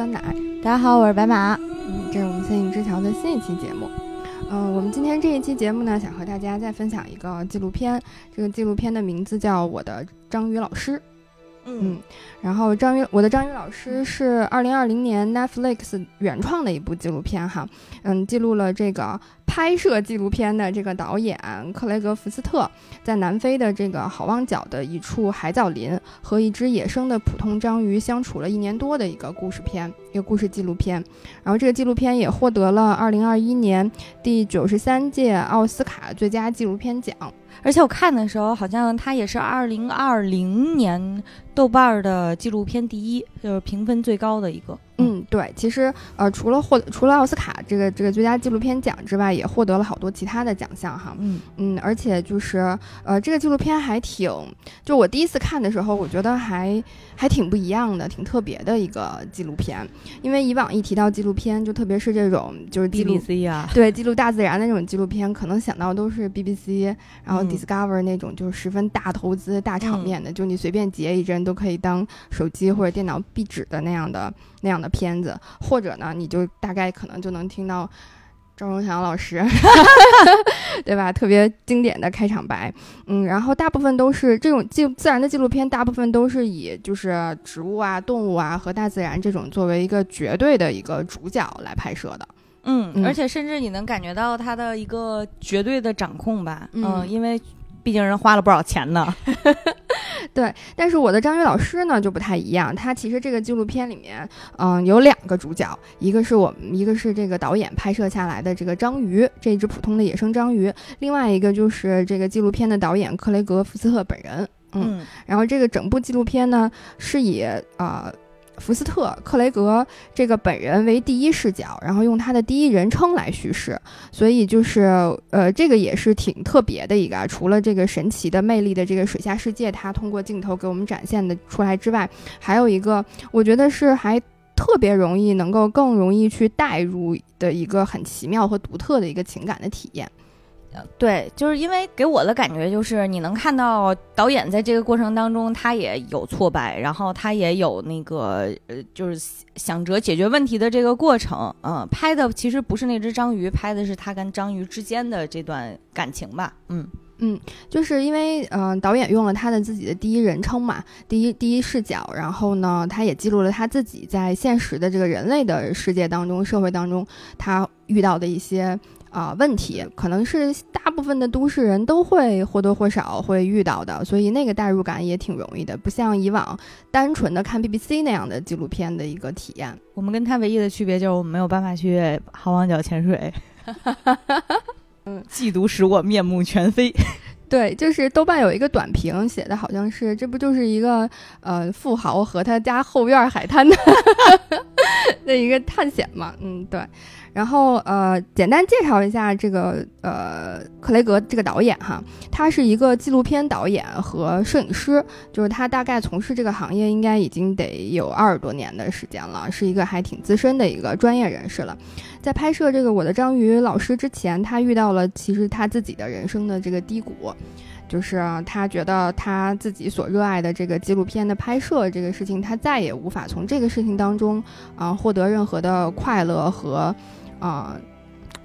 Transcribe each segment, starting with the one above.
酸奶。大家好，我是白马。嗯，这是我们仙影之桥的新一期节目。嗯，我们今天这一期节目呢，想和大家再分享一个纪录片。这个纪录片的名字叫《我的章鱼老师》。嗯，然后章鱼，我的章鱼老师是二零二零年 Netflix 原创的一部纪录片哈。嗯，记录了这个。拍摄纪录片的这个导演克雷格·福斯特在南非的这个好望角的一处海藻林和一只野生的普通章鱼相处了一年多的一个故事片，一个故事纪录片。然后这个纪录片也获得了2021年第九十三届奥斯卡最佳纪录片奖。而且我看的时候，好像它也是2020年豆瓣儿的纪录片第一，就是评分最高的一个。嗯，对，其实呃，除了获除了奥斯卡这个这个最佳纪录片奖之外，也获得了好多其他的奖项哈。嗯嗯，而且就是呃，这个纪录片还挺，就我第一次看的时候，我觉得还还挺不一样的，挺特别的一个纪录片。因为以往一提到纪录片，就特别是这种就是 BBC 啊，对，记录大自然的那种纪录片，可能想到都是 BBC，然后 Discover 那种就是十分大投资、大场面的，就你随便截一帧都可以当手机或者电脑壁纸的那样的。那样的片子，或者呢，你就大概可能就能听到赵忠祥老师，对吧？特别经典的开场白，嗯，然后大部分都是这种纪自然的纪录片，大部分都是以就是植物啊、动物啊和大自然这种作为一个绝对的一个主角来拍摄的，嗯，而且甚至你能感觉到他的一个绝对的掌控吧，嗯，因为。毕竟人花了不少钱呢，对。但是我的章鱼老师呢就不太一样，他其实这个纪录片里面，嗯，有两个主角，一个是我们，一个是这个导演拍摄下来的这个章鱼，这只普通的野生章鱼，另外一个就是这个纪录片的导演克雷格·福斯特本人。嗯，然后这个整部纪录片呢是以啊。福斯特·克雷格这个本人为第一视角，然后用他的第一人称来叙事，所以就是呃，这个也是挺特别的一个。除了这个神奇的魅力的这个水下世界，他通过镜头给我们展现的出来之外，还有一个我觉得是还特别容易能够更容易去带入的一个很奇妙和独特的一个情感的体验。对，就是因为给我的感觉就是，你能看到导演在这个过程当中，他也有挫败，然后他也有那个呃，就是想着解决问题的这个过程。嗯，拍的其实不是那只章鱼，拍的是他跟章鱼之间的这段感情吧。嗯嗯，就是因为嗯，导演用了他的自己的第一人称嘛，第一第一视角，然后呢，他也记录了他自己在现实的这个人类的世界当中、社会当中，他遇到的一些。啊，问题可能是大部分的都市人都会或多或少会遇到的，所以那个代入感也挺容易的，不像以往单纯的看 BBC 那样的纪录片的一个体验。我们跟他唯一的区别就是我们没有办法去好望角潜水，嗯，嫉妒使我面目全非。对，就是豆瓣有一个短评写的好像是，这不就是一个呃富豪和他家后院海滩的 那一个探险嘛？嗯，对。然后呃，简单介绍一下这个呃克雷格这个导演哈，他是一个纪录片导演和摄影师，就是他大概从事这个行业应该已经得有二十多年的时间了，是一个还挺资深的一个专业人士了。在拍摄这个我的章鱼老师之前，他遇到了其实他自己的人生的这个低谷。就是他觉得他自己所热爱的这个纪录片的拍摄这个事情，他再也无法从这个事情当中啊获得任何的快乐和啊。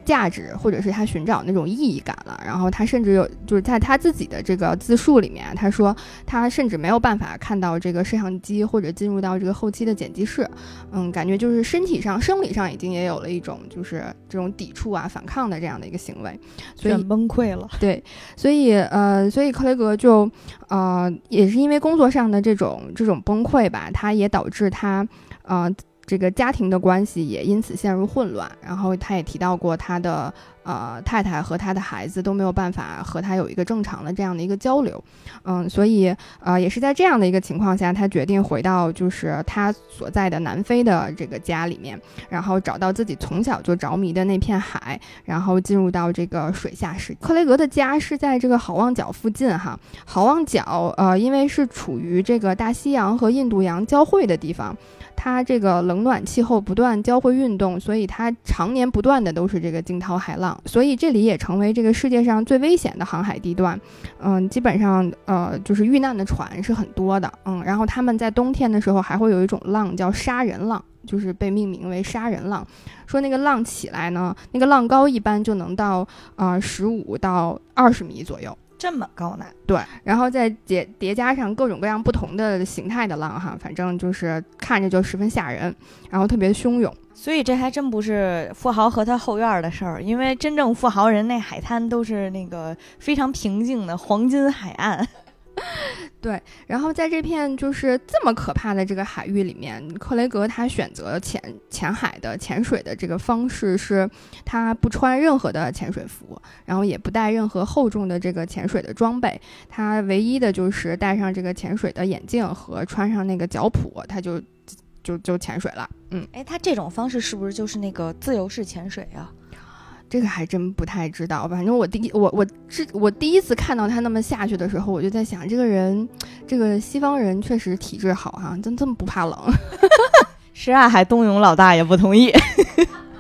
价值，或者是他寻找那种意义感了。然后他甚至有，就是在他自己的这个自述里面，他说他甚至没有办法看到这个摄像机，或者进入到这个后期的剪辑室。嗯，感觉就是身体上、生理上已经也有了一种就是这种抵触啊、反抗的这样的一个行为，所以崩溃了。对，所以呃，所以克雷格就呃，也是因为工作上的这种这种崩溃吧，他也导致他呃。这个家庭的关系也因此陷入混乱，然后他也提到过他的呃太太和他的孩子都没有办法和他有一个正常的这样的一个交流，嗯，所以呃也是在这样的一个情况下，他决定回到就是他所在的南非的这个家里面，然后找到自己从小就着迷的那片海，然后进入到这个水下世界。克雷格的家是在这个好望角附近哈，好望角呃因为是处于这个大西洋和印度洋交汇的地方。它这个冷暖气候不断交汇运动，所以它常年不断的都是这个惊涛骇浪，所以这里也成为这个世界上最危险的航海地段。嗯，基本上呃就是遇难的船是很多的。嗯，然后他们在冬天的时候还会有一种浪叫杀人浪。就是被命名为杀人浪。说那个浪起来呢，那个浪高一般就能到呃十五到二十米左右。这么高呢？对，然后再叠叠加上各种各样不同的形态的浪哈，反正就是看着就十分吓人，然后特别汹涌。所以这还真不是富豪和他后院的事儿，因为真正富豪人那海滩都是那个非常平静的黄金海岸。对，然后在这片就是这么可怕的这个海域里面，克雷格他选择潜潜海的潜水的这个方式是，他不穿任何的潜水服，然后也不带任何厚重的这个潜水的装备，他唯一的就是戴上这个潜水的眼镜和穿上那个脚蹼，他就就就潜水了。嗯，哎，他这种方式是不是就是那个自由式潜水啊？这个还真不太知道，反正我第一我我之我第一次看到他那么下去的时候，我就在想，这个人，这个西方人确实体质好哈，真这么不怕冷。是啊，还冬泳老大爷不同意。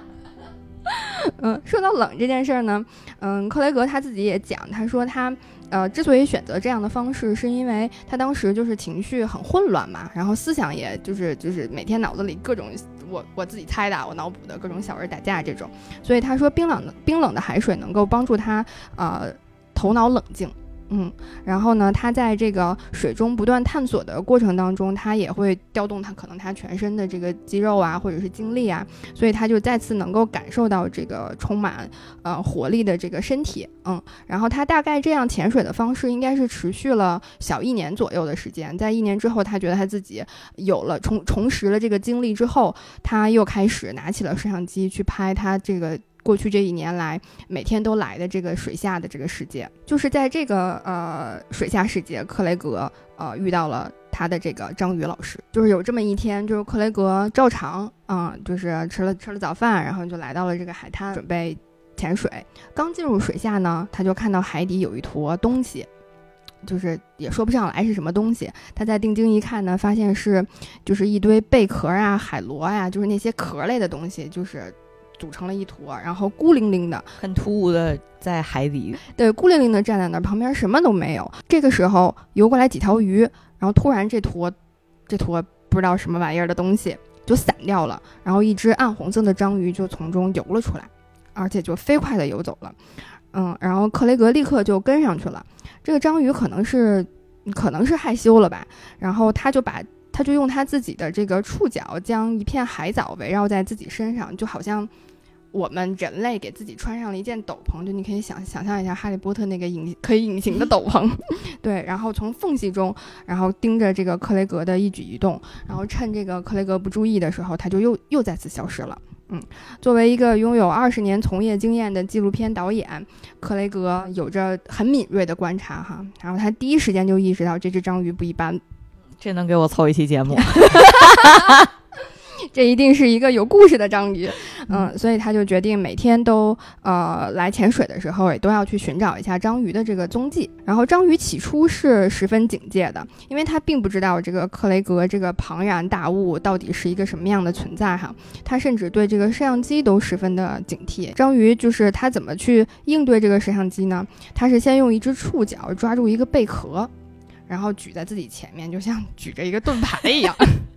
嗯，说到冷这件事儿呢，嗯，克雷格他自己也讲，他说他呃之所以选择这样的方式，是因为他当时就是情绪很混乱嘛，然后思想也就是就是每天脑子里各种。我我自己猜的，我脑补的各种小人打架这种，所以他说冰冷的冰冷的海水能够帮助他呃头脑冷静。嗯，然后呢，他在这个水中不断探索的过程当中，他也会调动他可能他全身的这个肌肉啊，或者是精力啊，所以他就再次能够感受到这个充满呃活力的这个身体。嗯，然后他大概这样潜水的方式应该是持续了小一年左右的时间，在一年之后，他觉得他自己有了重重拾了这个精力之后，他又开始拿起了摄像机去拍他这个。过去这一年来，每天都来的这个水下的这个世界，就是在这个呃水下世界，克雷格呃遇到了他的这个章鱼老师。就是有这么一天，就是克雷格照常啊，就是吃了吃了早饭，然后就来到了这个海滩，准备潜水。刚进入水下呢，他就看到海底有一坨东西，就是也说不上来是什么东西。他在定睛一看呢，发现是就是一堆贝壳啊、海螺呀，就是那些壳类的东西，就是。组成了一坨，然后孤零零的，很突兀的在海底，对，孤零零的站在那儿，旁边什么都没有。这个时候游过来几条鱼，然后突然这坨，这坨不知道什么玩意儿的东西就散掉了，然后一只暗红色的章鱼就从中游了出来，而且就飞快的游走了。嗯，然后克雷格立刻就跟上去了。这个章鱼可能是可能是害羞了吧，然后他就把。他就用他自己的这个触角，将一片海藻围绕在自己身上，就好像我们人类给自己穿上了一件斗篷。就你可以想想象一下，哈利波特那个隐可以隐形的斗篷，对。然后从缝隙中，然后盯着这个克雷格的一举一动，然后趁这个克雷格不注意的时候，他就又又再次消失了。嗯，作为一个拥有二十年从业经验的纪录片导演，克雷格有着很敏锐的观察哈。然后他第一时间就意识到这只章鱼不一般。这能给我凑一期节目，这一定是一个有故事的章鱼，嗯，所以他就决定每天都呃来潜水的时候也都要去寻找一下章鱼的这个踪迹。然后章鱼起初是十分警戒的，因为他并不知道这个克雷格这个庞然大物到底是一个什么样的存在哈，他甚至对这个摄像机都十分的警惕。章鱼就是他怎么去应对这个摄像机呢？他是先用一只触角抓住一个贝壳。然后举在自己前面，就像举着一个盾牌一样，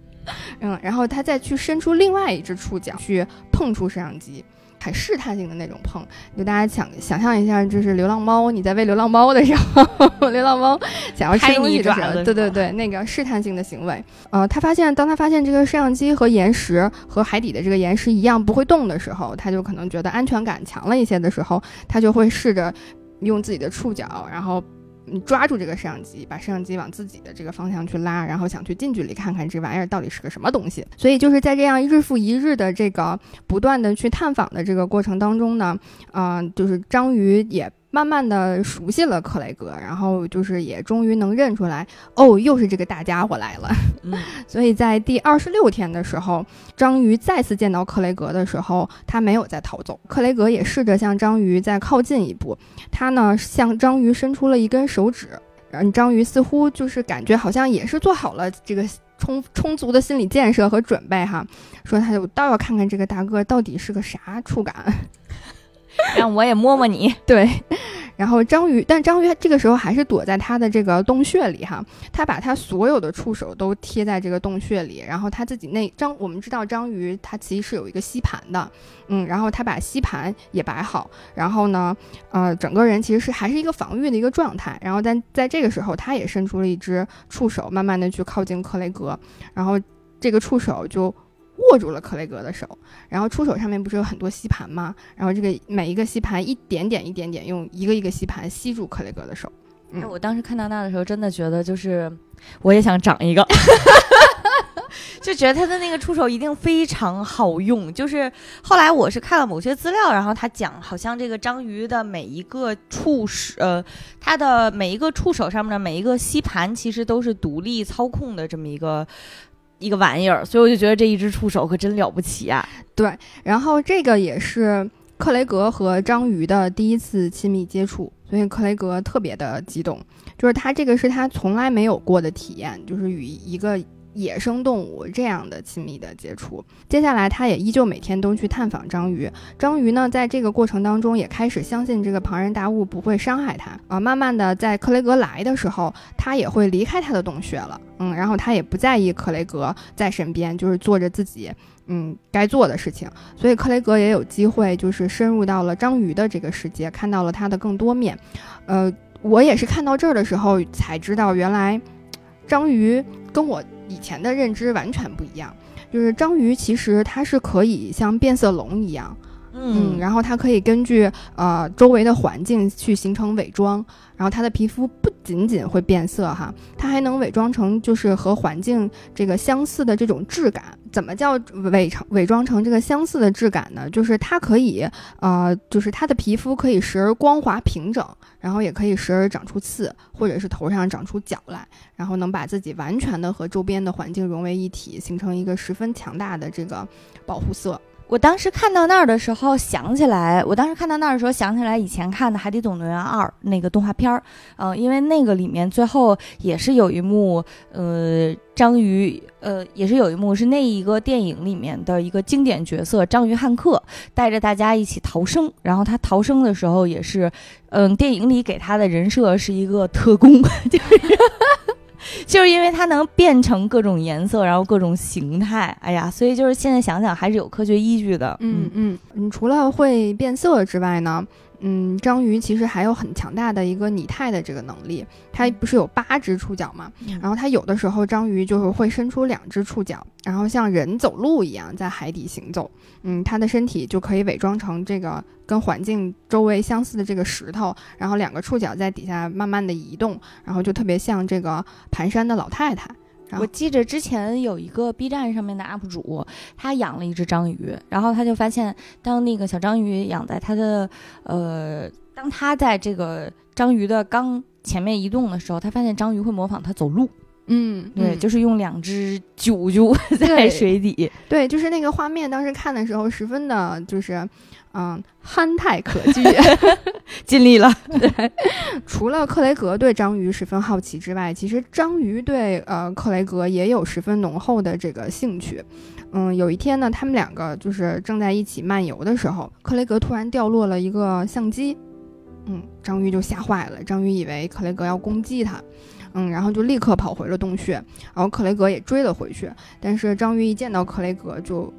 嗯，然后他再去伸出另外一只触角去碰触摄像机，很试探性的那种碰。就大家想想象一下，就是流浪猫，你在喂流浪猫的时候，流浪猫想要吃东西的时候，对对对，那个试探性的行为。呃，他发现，当他发现这个摄像机和岩石和海底的这个岩石一样不会动的时候，他就可能觉得安全感强了一些的时候，他就会试着用自己的触角，然后。你抓住这个摄像机，把摄像机往自己的这个方向去拉，然后想去近距离看看这玩意儿到底是个什么东西。所以就是在这样日复一日的这个不断的去探访的这个过程当中呢，啊，就是章鱼也。慢慢的熟悉了克雷格，然后就是也终于能认出来，哦，又是这个大家伙来了。所以在第二十六天的时候，章鱼再次见到克雷格的时候，他没有再逃走。克雷格也试着向章鱼再靠近一步，他呢向章鱼伸出了一根手指，嗯，章鱼似乎就是感觉好像也是做好了这个充充足的心理建设和准备哈，说他就倒要看看这个大哥到底是个啥触感。让我也摸摸你，对。然后章鱼，但章鱼这个时候还是躲在它的这个洞穴里哈，它把它所有的触手都贴在这个洞穴里，然后它自己那章，我们知道章鱼它其实是有一个吸盘的，嗯，然后它把吸盘也摆好，然后呢，呃，整个人其实是还是一个防御的一个状态，然后但在这个时候，它也伸出了一只触手，慢慢的去靠近克雷格，然后这个触手就。握住了克雷格的手，然后触手上面不是有很多吸盘吗？然后这个每一个吸盘一点点一点点用一个一个吸盘吸住克雷格的手。哎，我当时看到那的时候，真的觉得就是我也想长一个，就觉得他的那个触手一定非常好用。就是后来我是看了某些资料，然后他讲好像这个章鱼的每一个触手，呃，它的每一个触手上面的每一个吸盘其实都是独立操控的这么一个。一个玩意儿，所以我就觉得这一只触手可真了不起啊！对，然后这个也是克雷格和章鱼的第一次亲密接触，所以克雷格特别的激动，就是他这个是他从来没有过的体验，就是与一个。野生动物这样的亲密的接触，接下来他也依旧每天都去探访章鱼。章鱼呢，在这个过程当中也开始相信这个庞然大物不会伤害他啊。慢慢的，在克雷格来的时候，他也会离开他的洞穴了。嗯，然后他也不在意克雷格在身边，就是做着自己嗯该做的事情。所以克雷格也有机会，就是深入到了章鱼的这个世界，看到了他的更多面。呃，我也是看到这儿的时候才知道，原来章鱼跟我。以前的认知完全不一样，就是章鱼其实它是可以像变色龙一样，嗯，然后它可以根据呃周围的环境去形成伪装，然后它的皮肤不仅仅会变色哈，它还能伪装成就是和环境这个相似的这种质感。怎么叫伪成伪装成这个相似的质感呢？就是它可以呃，就是它的皮肤可以时而光滑平整。然后也可以时而长出刺，或者是头上长出角来，然后能把自己完全的和周边的环境融为一体，形成一个十分强大的这个保护色。我当时看到那儿的时候，想起来，我当时看到那儿的时候，想起来以前看的《海底总动员二》那个动画片儿，嗯，因为那个里面最后也是有一幕，呃，章鱼，呃，也是有一幕是那一个电影里面的一个经典角色章鱼汉克带着大家一起逃生，然后他逃生的时候也是，嗯，电影里给他的人设是一个特工，就是。就是因为它能变成各种颜色，然后各种形态，哎呀，所以就是现在想想还是有科学依据的。嗯嗯，你除了会变色之外呢？嗯，章鱼其实还有很强大的一个拟态的这个能力。它不是有八只触角嘛？然后它有的时候章鱼就是会伸出两只触角，然后像人走路一样在海底行走。嗯，它的身体就可以伪装成这个跟环境周围相似的这个石头，然后两个触角在底下慢慢的移动，然后就特别像这个蹒跚的老太太。我记着之前有一个 B 站上面的 UP 主，他养了一只章鱼，然后他就发现，当那个小章鱼养在他的，呃，当他在这个章鱼的缸前面移动的时候，他发现章鱼会模仿他走路。嗯，对，就是用两只啾啾 在水底。对，就是那个画面，当时看的时候十分的，就是。嗯，憨态可掬，尽力了。对，除了克雷格对章鱼十分好奇之外，其实章鱼对呃克雷格也有十分浓厚的这个兴趣。嗯，有一天呢，他们两个就是正在一起漫游的时候，克雷格突然掉落了一个相机。嗯，章鱼就吓坏了，章鱼以为克雷格要攻击他，嗯，然后就立刻跑回了洞穴，然后克雷格也追了回去，但是章鱼一见到克雷格就。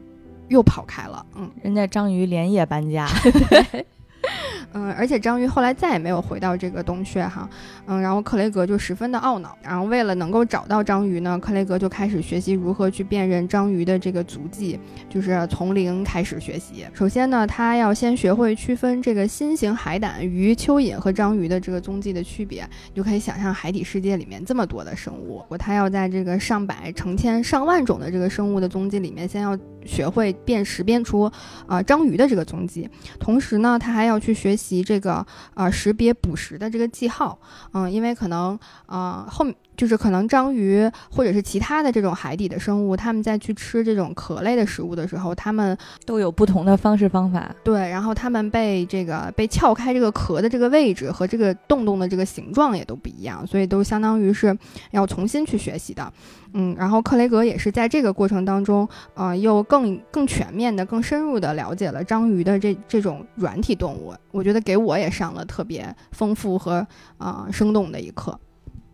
又跑开了，嗯，人家章鱼连夜搬家。嗯，而且章鱼后来再也没有回到这个洞穴哈，嗯，然后克雷格就十分的懊恼，然后为了能够找到章鱼呢，克雷格就开始学习如何去辨认章鱼的这个足迹，就是从零开始学习。首先呢，他要先学会区分这个新型海胆、鱼、蚯蚓和章鱼的这个踪迹的区别。你就可以想象海底世界里面这么多的生物，他要在这个上百、成千上万种的这个生物的踪迹里面，先要学会辨识辨出啊章鱼的这个踪迹，同时呢，他还要去学。习这个呃识别捕食的这个记号，嗯，因为可能啊后就是可能章鱼或者是其他的这种海底的生物，它们在去吃这种壳类的食物的时候，它们都有不同的方式方法。对，然后它们被这个被撬开这个壳的这个位置和这个洞洞的这个形状也都不一样，所以都相当于是要重新去学习的。嗯，然后克雷格也是在这个过程当中，呃，又更更全面的、更深入的了解了章鱼的这这种软体动物。我觉得给我也上了特别丰富和啊生动的一课。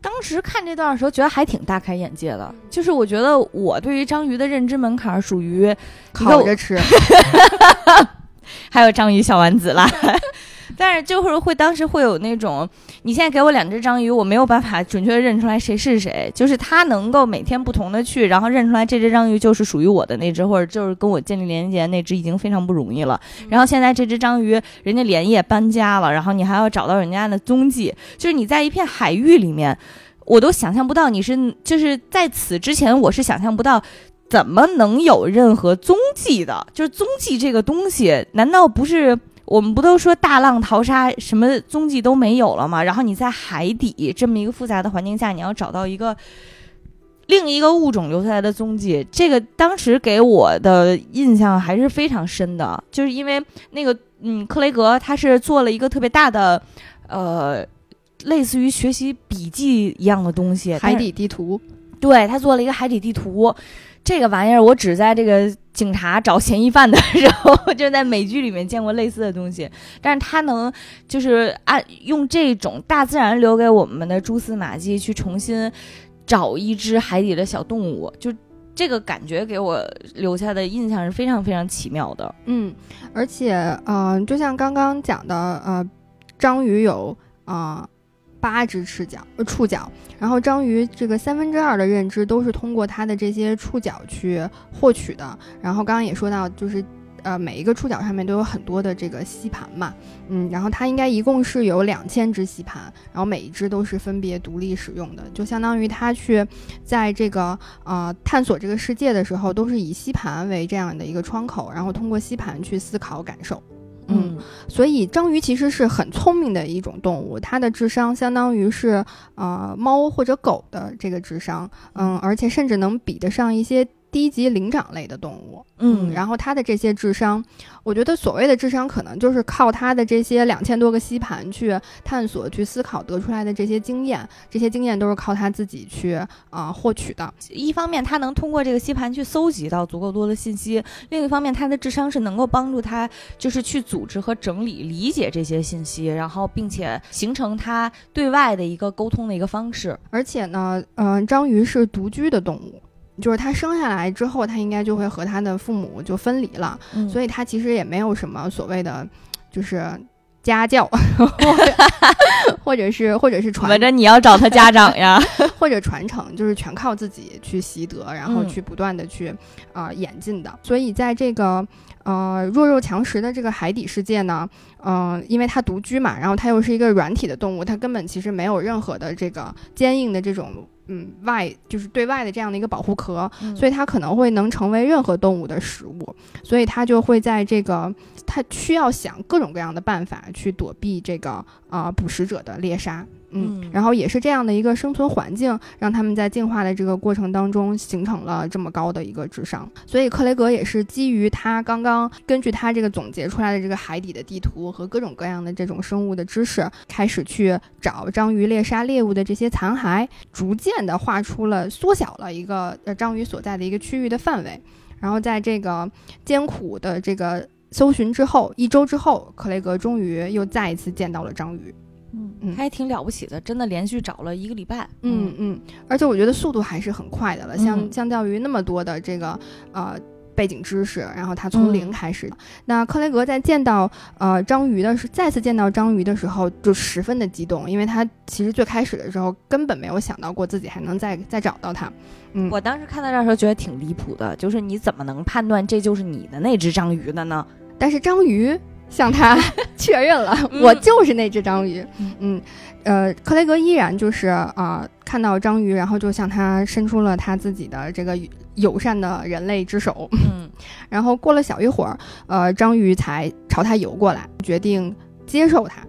当时看这段的时候，觉得还挺大开眼界的。就是我觉得我对于章鱼的认知门槛属于烤着吃，还有章鱼小丸子啦。但是就是会当时会有那种，你现在给我两只章鱼，我没有办法准确的认出来谁是谁。就是它能够每天不同的去，然后认出来这只章鱼就是属于我的那只，或者就是跟我建立连接那只，已经非常不容易了。然后现在这只章鱼，人家连夜搬家了，然后你还要找到人家的踪迹，就是你在一片海域里面，我都想象不到你是就是在此之前，我是想象不到怎么能有任何踪迹的。就是踪迹这个东西，难道不是？我们不都说大浪淘沙，什么踪迹都没有了吗？然后你在海底这么一个复杂的环境下，你要找到一个另一个物种留下来的踪迹，这个当时给我的印象还是非常深的。就是因为那个，嗯，克雷格他是做了一个特别大的，呃，类似于学习笔记一样的东西，海底地图。对他做了一个海底地图。这个玩意儿，我只在这个警察找嫌疑犯的时候，就在美剧里面见过类似的东西。但是他能就是按用这种大自然留给我们的蛛丝马迹去重新找一只海底的小动物，就这个感觉给我留下的印象是非常非常奇妙的。嗯，而且，嗯，就像刚刚讲的，呃，章鱼有啊。八只翅脚，呃，触角。然后章鱼这个三分之二的认知都是通过它的这些触角去获取的。然后刚刚也说到，就是呃，每一个触角上面都有很多的这个吸盘嘛，嗯，然后它应该一共是有两千只吸盘，然后每一只都是分别独立使用的，就相当于它去在这个呃探索这个世界的时候，都是以吸盘为这样的一个窗口，然后通过吸盘去思考感受。嗯，所以章鱼其实是很聪明的一种动物，它的智商相当于是呃猫或者狗的这个智商，嗯，而且甚至能比得上一些。低级灵长类的动物，嗯，然后它的这些智商，我觉得所谓的智商，可能就是靠它的这些两千多个吸盘去探索、去思考得出来的这些经验，这些经验都是靠它自己去啊获取的。一方面，它能通过这个吸盘去搜集到足够多的信息；另一方面，它的智商是能够帮助它，就是去组织和整理、理解这些信息，然后并且形成它对外的一个沟通的一个方式。而且呢，嗯，章鱼是独居的动物。就是他生下来之后，他应该就会和他的父母就分离了，所以他其实也没有什么所谓的，就是家教，或者是或者是传。反正你要找他家长呀，或者传承，就是全靠自己去习得，然后去不断的去啊演进的。所以在这个呃弱肉强食的这个海底世界呢，嗯，因为它独居嘛，然后它又是一个软体的动物，它根本其实没有任何的这个坚硬的这种。嗯，外就是对外的这样的一个保护壳，所以它可能会能成为任何动物的食物，所以它就会在这个，它需要想各种各样的办法去躲避这个啊捕食者的猎杀。嗯，然后也是这样的一个生存环境，让他们在进化的这个过程当中形成了这么高的一个智商。所以克雷格也是基于他刚刚根据他这个总结出来的这个海底的地图和各种各样的这种生物的知识，开始去找章鱼猎杀猎物的这些残骸，逐渐的画出了缩小了一个呃章鱼所在的一个区域的范围。然后在这个艰苦的这个搜寻之后，一周之后，克雷格终于又再一次见到了章鱼。嗯，还挺了不起的，真的连续找了一个礼拜。嗯嗯，而且我觉得速度还是很快的了，相相较于那么多的这个呃背景知识，然后他从零开始。那克雷格在见到呃章鱼的时，再次见到章鱼的时候，就十分的激动，因为他其实最开始的时候根本没有想到过自己还能再再找到它。嗯，我当时看到这儿时候觉得挺离谱的，就是你怎么能判断这就是你的那只章鱼的呢？但是章鱼。向他 确认了，我就是那只章鱼。嗯，呃，克雷格依然就是啊，看到章鱼，然后就向他伸出了他自己的这个友善的人类之手。嗯，然后过了小一会儿，呃，章鱼才朝他游过来，决定接受他。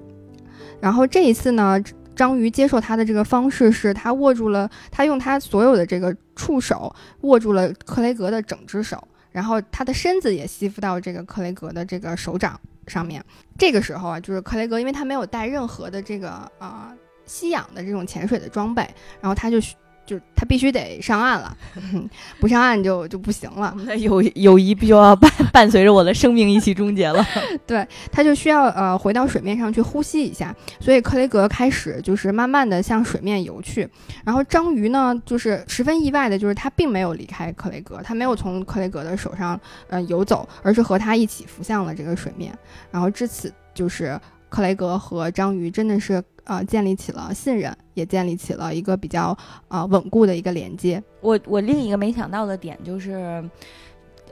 然后这一次呢，章鱼接受他的这个方式是，他握住了，他用他所有的这个触手握住了克雷格的整只手，然后他的身子也吸附到这个克雷格的这个手掌上面。这个时候啊，就是克雷格，因为他没有带任何的这个啊吸氧的这种潜水的装备，然后他就。就他必须得上岸了，不上岸就就不行了。那友友谊必须要伴伴随着我的生命一起终结了。对，他就需要呃回到水面上去呼吸一下。所以克雷格开始就是慢慢的向水面游去。然后章鱼呢，就是十分意外的，就是他并没有离开克雷格，他没有从克雷格的手上呃游走，而是和他一起浮向了这个水面。然后至此，就是克雷格和章鱼真的是。呃，建立起了信任，也建立起了一个比较呃稳固的一个连接。我我另一个没想到的点就是，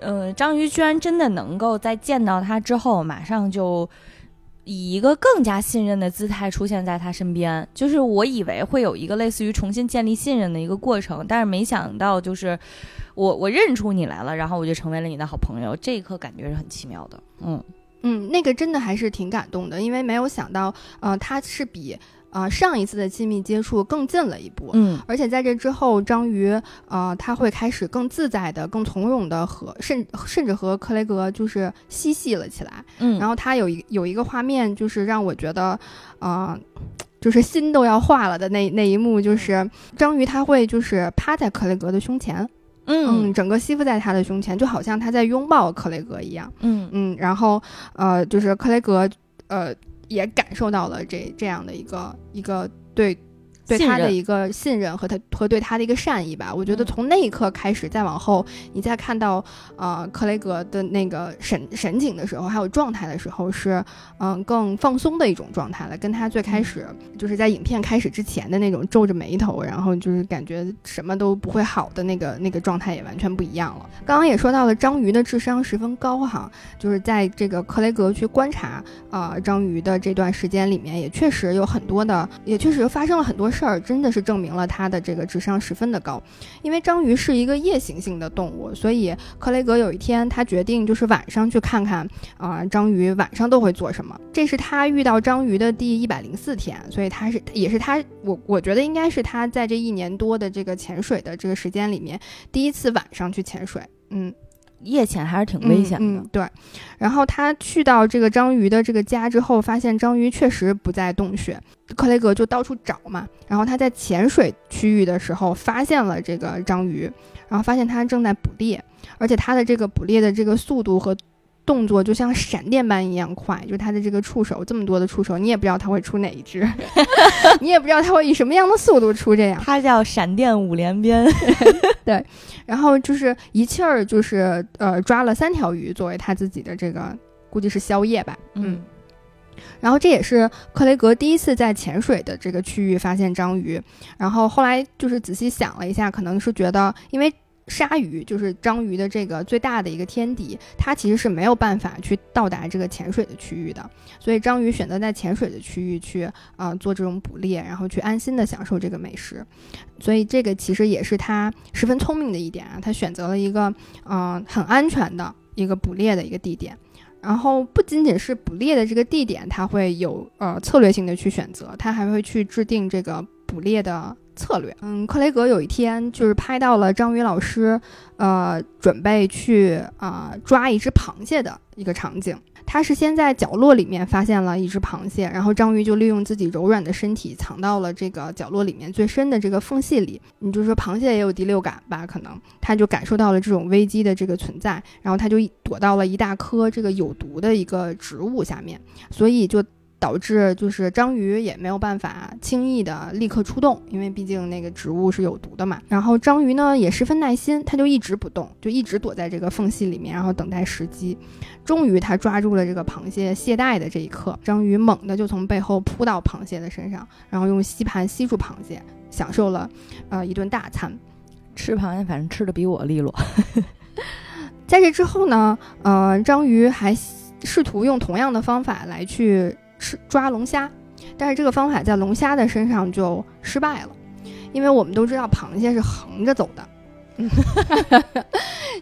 呃，章鱼居然真的能够在见到他之后，马上就以一个更加信任的姿态出现在他身边。就是我以为会有一个类似于重新建立信任的一个过程，但是没想到就是我我认出你来了，然后我就成为了你的好朋友。这一刻感觉是很奇妙的，嗯。嗯，那个真的还是挺感动的，因为没有想到，呃，他是比呃上一次的亲密接触更近了一步。嗯，而且在这之后，章鱼呃他会开始更自在的、更从容的和甚甚至和克雷格就是嬉戏了起来。嗯，然后他有一有一个画面，就是让我觉得，呃，就是心都要化了的那那一幕，就是章鱼他会就是趴在克雷格的胸前。嗯，整个吸附在他的胸前，就好像他在拥抱克雷格一样。嗯嗯，然后呃，就是克雷格呃也感受到了这这样的一个一个对。对他的一个信任和他和对他的一个善意吧，我觉得从那一刻开始，再往后，你再看到呃克雷格的那个神神情的时候，还有状态的时候，是嗯更放松的一种状态了，跟他最开始就是在影片开始之前的那种皱着眉头，然后就是感觉什么都不会好的那个那个状态也完全不一样了。刚刚也说到了章鱼的智商十分高哈，就是在这个克雷格去观察啊章鱼的这段时间里面，也确实有很多的，也确实发生了很多。事儿真的是证明了他的这个智商十分的高，因为章鱼是一个夜行性的动物，所以克雷格有一天他决定就是晚上去看看啊，章鱼晚上都会做什么。这是他遇到章鱼的第一百零四天，所以他是也是他我我觉得应该是他在这一年多的这个潜水的这个时间里面第一次晚上去潜水，嗯。夜潜还是挺危险的，对。然后他去到这个章鱼的这个家之后，发现章鱼确实不在洞穴，克雷格就到处找嘛。然后他在潜水区域的时候发现了这个章鱼，然后发现它正在捕猎，而且它的这个捕猎的这个速度和。动作就像闪电般一样快，就是它的这个触手这么多的触手，你也不知道它会出哪一只，你也不知道它会以什么样的速度出这样。它叫闪电五连鞭，对。然后就是一气儿就是呃抓了三条鱼作为他自己的这个估计是宵夜吧，嗯。然后这也是克雷格第一次在潜水的这个区域发现章鱼，然后后来就是仔细想了一下，可能是觉得因为。鲨鱼就是章鱼的这个最大的一个天敌，它其实是没有办法去到达这个潜水的区域的，所以章鱼选择在潜水的区域去啊做这种捕猎，然后去安心的享受这个美食，所以这个其实也是它十分聪明的一点啊，它选择了一个嗯很安全的一个捕猎的一个地点，然后不仅仅是捕猎的这个地点，它会有呃策略性的去选择，它还会去制定这个捕猎的。策略，嗯，克雷格有一天就是拍到了章鱼老师，呃，准备去啊抓一只螃蟹的一个场景。他是先在角落里面发现了一只螃蟹，然后章鱼就利用自己柔软的身体藏到了这个角落里面最深的这个缝隙里。你就说螃蟹也有第六感吧？可能他就感受到了这种危机的这个存在，然后他就躲到了一大颗这个有毒的一个植物下面，所以就。导致就是章鱼也没有办法轻易的立刻出动，因为毕竟那个植物是有毒的嘛。然后章鱼呢也十分耐心，它就一直不动，就一直躲在这个缝隙里面，然后等待时机。终于，它抓住了这个螃蟹懈怠的这一刻，章鱼猛地就从背后扑到螃蟹的身上，然后用吸盘吸住螃蟹，享受了呃一顿大餐。吃螃蟹反正吃的比我利落。在这之后呢，呃，章鱼还试图用同样的方法来去。吃抓龙虾，但是这个方法在龙虾的身上就失败了，因为我们都知道螃蟹是横着走的，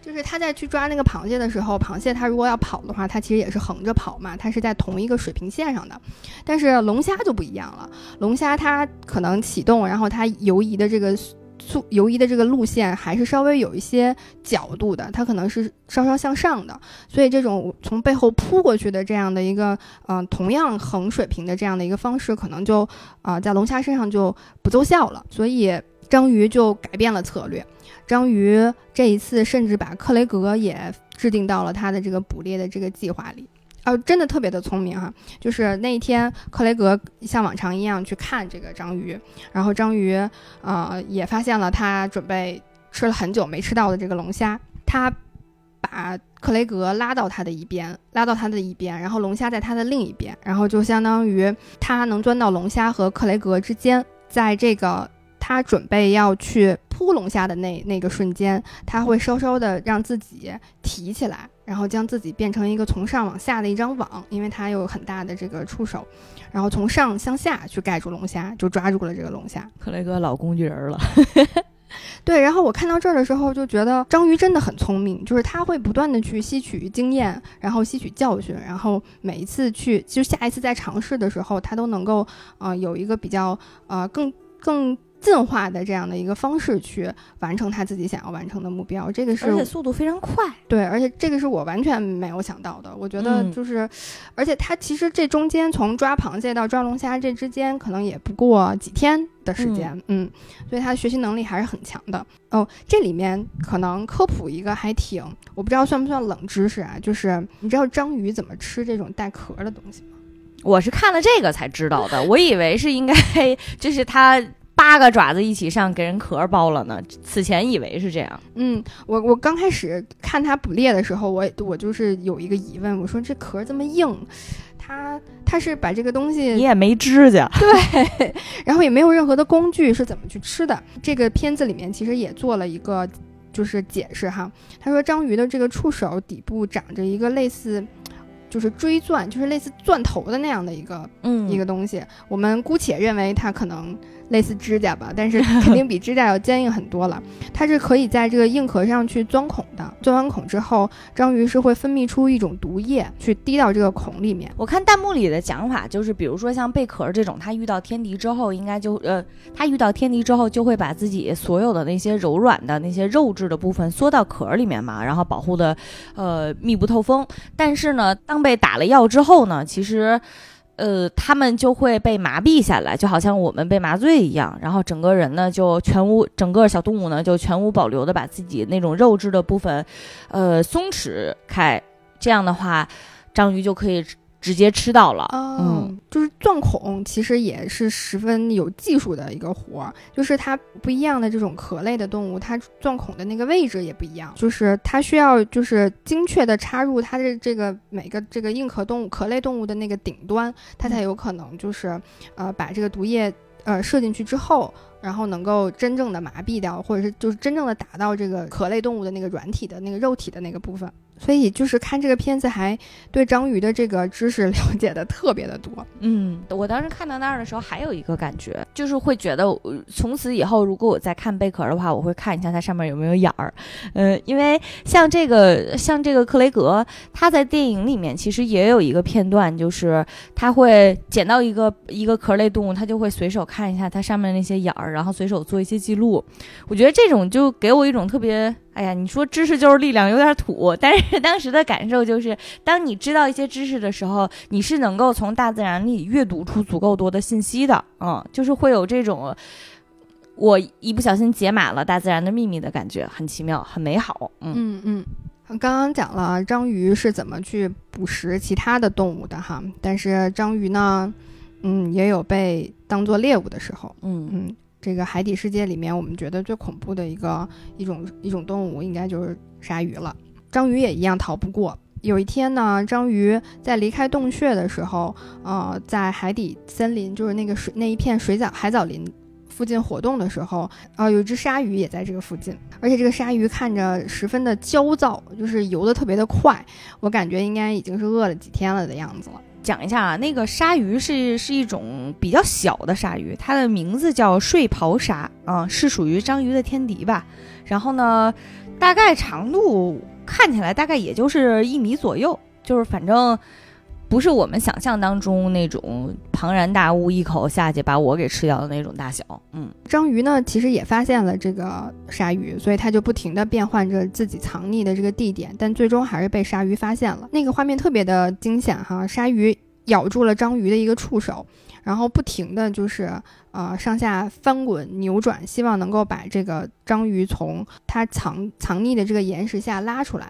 就是他在去抓那个螃蟹的时候，螃蟹它如果要跑的话，它其实也是横着跑嘛，它是在同一个水平线上的。但是龙虾就不一样了，龙虾它可能启动，然后它游移的这个速游移的这个路线还是稍微有一些角度的，它可能是稍稍向上的，所以这种从背后扑过去的这样的一个嗯同样横水平的这样的一个方式，可能就啊在龙虾身上就不奏效了，所以章鱼就改变了策略。章鱼这一次甚至把克雷格也制定到了他的这个捕猎的这个计划里，哦，真的特别的聪明哈！就是那一天，克雷格像往常一样去看这个章鱼，然后章鱼呃也发现了他准备吃了很久没吃到的这个龙虾，他把克雷格拉到他的一边，拉到他的一边，然后龙虾在他的另一边，然后就相当于他能钻到龙虾和克雷格之间，在这个。他准备要去扑龙虾的那那个瞬间，他会稍稍的让自己提起来，然后将自己变成一个从上往下的一张网，因为它有很大的这个触手，然后从上向下去盖住龙虾，就抓住了这个龙虾。克雷格老工具人了，对。然后我看到这儿的时候就觉得章鱼真的很聪明，就是他会不断的去吸取经验，然后吸取教训，然后每一次去就下一次再尝试的时候，他都能够呃有一个比较呃更更。进化的这样的一个方式去完成他自己想要完成的目标，这个是而且速度非常快。对，而且这个是我完全没有想到的。我觉得就是，而且他其实这中间从抓螃蟹到抓龙虾这之间可能也不过几天的时间，嗯，所以他的学习能力还是很强的。哦，这里面可能科普一个还挺，我不知道算不算冷知识啊？就是你知道章鱼怎么吃这种带壳的东西吗？我是看了这个才知道的，我以为是应该 就是它。八个爪子一起上，给人壳包了呢。此前以为是这样。嗯，我我刚开始看它捕猎的时候，我我就是有一个疑问，我说这壳这么硬，它它是把这个东西你也没指甲，对，然后也没有任何的工具，是怎么去吃的？这个片子里面其实也做了一个就是解释哈，他说章鱼的这个触手底部长着一个类似。就是锥钻，就是类似钻头的那样的一个，嗯，一个东西。我们姑且认为它可能类似指甲吧，但是 肯定比指甲要坚硬很多了。它是可以在这个硬壳上去钻孔的，钻完孔之后，章鱼是会分泌出一种毒液去滴到这个孔里面。我看弹幕里的讲法就是，比如说像贝壳这种，它遇到天敌之后，应该就呃，它遇到天敌之后就会把自己所有的那些柔软的那些肉质的部分缩到壳里面嘛，然后保护的呃密不透风。但是呢，当被打了药之后呢，其实，呃，他们就会被麻痹下来，就好像我们被麻醉一样，然后整个人呢就全无，整个小动物呢就全无保留的把自己那种肉质的部分，呃，松弛开，这样的话，章鱼就可以。直接吃到了，嗯，就是钻孔其实也是十分有技术的一个活儿，就是它不一样的这种壳类的动物，它钻孔的那个位置也不一样，就是它需要就是精确的插入它的这个每个这个硬壳动物壳类动物的那个顶端，它才有可能就是呃把这个毒液呃射进去之后，然后能够真正的麻痹掉，或者是就是真正的打到这个壳类动物的那个软体的那个肉体的那个部分。所以就是看这个片子，还对章鱼的这个知识 了解的特别的多。嗯，我当时看到那儿的时候，还有一个感觉，就是会觉得，从此以后，如果我再看贝壳的话，我会看一下它上面有没有眼儿。嗯，因为像这个，像这个克雷格，他在电影里面其实也有一个片段，就是他会捡到一个一个壳类动物，他就会随手看一下它上面那些眼儿，然后随手做一些记录。我觉得这种就给我一种特别。哎呀，你说知识就是力量，有点土。但是当时的感受就是，当你知道一些知识的时候，你是能够从大自然里阅读出足够多的信息的。嗯，就是会有这种我一不小心解码了大自然的秘密的感觉，很奇妙，很美好。嗯嗯，刚刚讲了章鱼是怎么去捕食其他的动物的哈，但是章鱼呢，嗯，也有被当做猎物的时候。嗯嗯。这个海底世界里面，我们觉得最恐怖的一个一种一种动物，应该就是鲨鱼了。章鱼也一样逃不过。有一天呢，章鱼在离开洞穴的时候，呃，在海底森林，就是那个水那一片水藻海藻林附近活动的时候，呃，有一只鲨鱼也在这个附近，而且这个鲨鱼看着十分的焦躁，就是游得特别的快，我感觉应该已经是饿了几天了的样子了。讲一下啊，那个鲨鱼是是一种比较小的鲨鱼，它的名字叫睡袍鲨啊，是属于章鱼的天敌吧。然后呢，大概长度看起来大概也就是一米左右，就是反正不是我们想象当中那种庞然大物一口下去把我给吃掉的那种大小。嗯，章鱼呢其实也发现了这个鲨鱼，所以它就不停的变换着自己藏匿的这个地点，但最终还是被鲨鱼发现了。那个画面特别的惊险哈，鲨鱼咬住了章鱼的一个触手。然后不停的就是呃上下翻滚扭转，希望能够把这个章鱼从它藏藏匿的这个岩石下拉出来。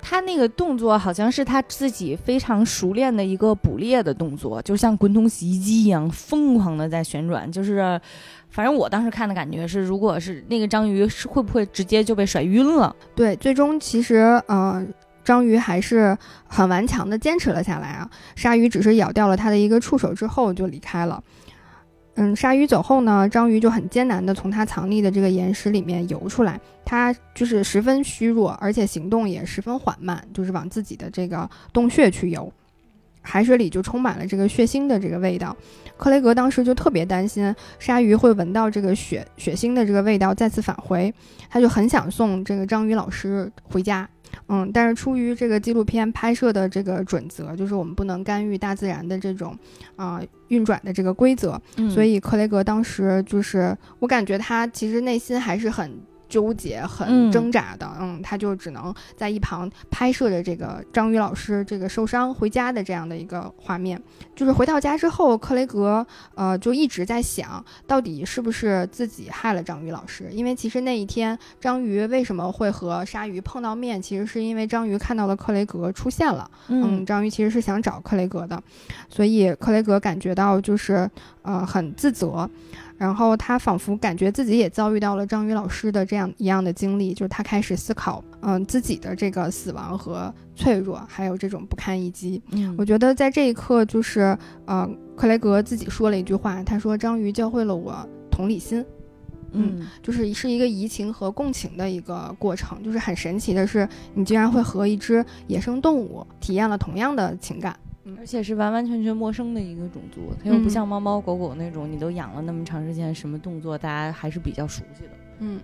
他那个动作好像是他自己非常熟练的一个捕猎的动作，就像滚筒洗衣机一样疯狂的在旋转。就是反正我当时看的感觉是，如果是那个章鱼是会不会直接就被甩晕了？对，最终其实呃。章鱼还是很顽强的坚持了下来啊！鲨鱼只是咬掉了它的一个触手之后就离开了。嗯，鲨鱼走后呢，章鱼就很艰难的从它藏匿的这个岩石里面游出来。它就是十分虚弱，而且行动也十分缓慢，就是往自己的这个洞穴去游。海水里就充满了这个血腥的这个味道。克雷格当时就特别担心鲨鱼会闻到这个血血腥的这个味道再次返回，他就很想送这个章鱼老师回家。嗯，但是出于这个纪录片拍摄的这个准则，就是我们不能干预大自然的这种啊运转的这个规则，所以克雷格当时就是我感觉他其实内心还是很。纠结很挣扎的，嗯，他就只能在一旁拍摄着这个章鱼老师这个受伤回家的这样的一个画面。就是回到家之后，克雷格呃就一直在想到底是不是自己害了章鱼老师，因为其实那一天章鱼为什么会和鲨鱼碰到面，其实是因为章鱼看到了克雷格出现了，嗯，章鱼其实是想找克雷格的，所以克雷格感觉到就是呃很自责。然后他仿佛感觉自己也遭遇到了章鱼老师的这样一样的经历，就是他开始思考，嗯，自己的这个死亡和脆弱，还有这种不堪一击。嗯，我觉得在这一刻，就是呃，克雷格自己说了一句话，他说：“章鱼教会了我同理心。”嗯，就是是一个移情和共情的一个过程。就是很神奇的是，你竟然会和一只野生动物体验了同样的情感。而且是完完全全陌生的一个种族，它又不像猫猫狗狗那种，你都养了那么长时间，什么动作大家还是比较熟悉的。嗯，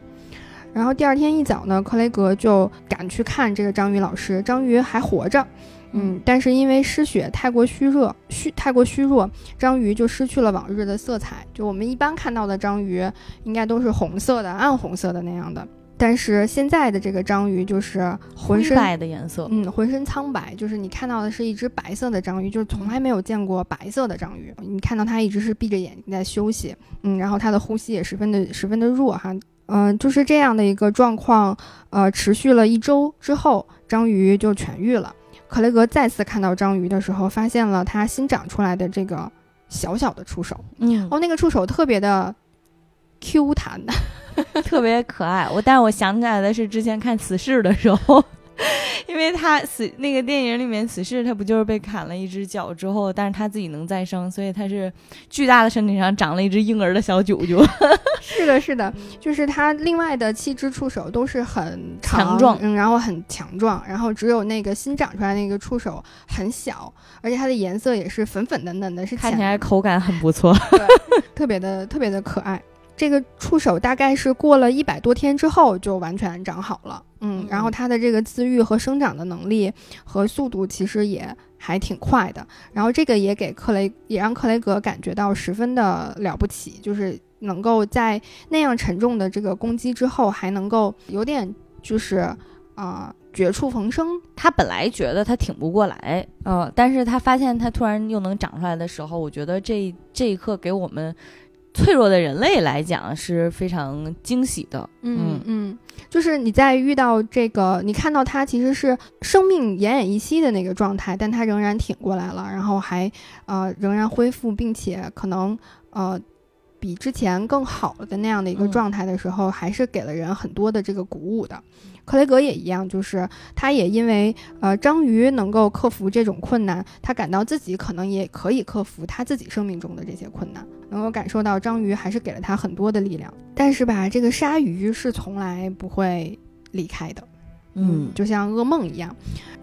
然后第二天一早呢，克雷格就赶去看这个章鱼老师，章鱼还活着，嗯，但是因为失血太过虚弱，虚太过虚弱，章鱼就失去了往日的色彩。就我们一般看到的章鱼，应该都是红色的、暗红色的那样的。但是现在的这个章鱼就是浑身白的颜色，嗯，浑身苍白，就是你看到的是一只白色的章鱼，就是从来没有见过白色的章鱼。你看到它一直是闭着眼睛在休息，嗯，然后它的呼吸也十分的十分的弱哈，嗯，就是这样的一个状况，呃，持续了一周之后，章鱼就痊愈了。克雷格再次看到章鱼的时候，发现了它新长出来的这个小小的触手，嗯，哦，那个触手特别的 Q 弹的。特别可爱，我但是我想起来的是之前看《死侍》的时候，因为他死那个电影里面死侍他不就是被砍了一只脚之后，但是他自己能再生，所以他是巨大的身体上长了一只婴儿的小九九。是的，是的，就是他另外的七只触手都是很强壮，嗯，然后很强壮，然后只有那个新长出来那个触手很小，而且它的颜色也是粉粉嫩嫩的，是看起来口感很不错，对，特别的特别的可爱。这个触手大概是过了一百多天之后就完全长好了，嗯，然后它的这个自愈和生长的能力和速度其实也还挺快的，然后这个也给克雷也让克雷格感觉到十分的了不起，就是能够在那样沉重的这个攻击之后还能够有点就是啊绝处逢生。他本来觉得他挺不过来，呃，但是他发现他突然又能长出来的时候，我觉得这这一刻给我们。脆弱的人类来讲是非常惊喜的，嗯嗯，就是你在遇到这个，你看到他其实是生命奄奄一息的那个状态，但他仍然挺过来了，然后还呃仍然恢复，并且可能呃比之前更好了的那样的一个状态的时候，还是给了人很多的这个鼓舞的。克雷格也一样，就是他也因为呃章鱼能够克服这种困难，他感到自己可能也可以克服他自己生命中的这些困难。能够感受到章鱼还是给了他很多的力量，但是吧，这个鲨鱼是从来不会离开的，嗯，就像噩梦一样。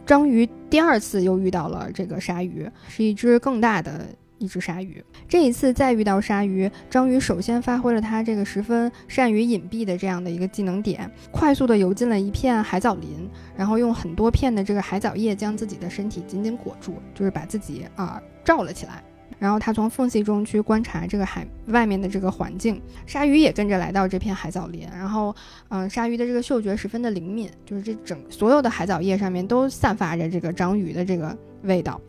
章鱼第二次又遇到了这个鲨鱼，是一只更大的一只鲨鱼。这一次再遇到鲨鱼，章鱼首先发挥了它这个十分善于隐蔽的这样的一个技能点，快速的游进了一片海藻林，然后用很多片的这个海藻叶将自己的身体紧紧裹住，就是把自己啊罩了起来。然后他从缝隙中去观察这个海外面的这个环境，鲨鱼也跟着来到这片海藻林。然后，嗯，鲨鱼的这个嗅觉十分的灵敏，就是这整所有的海藻叶上面都散发着这个章鱼的这个味道。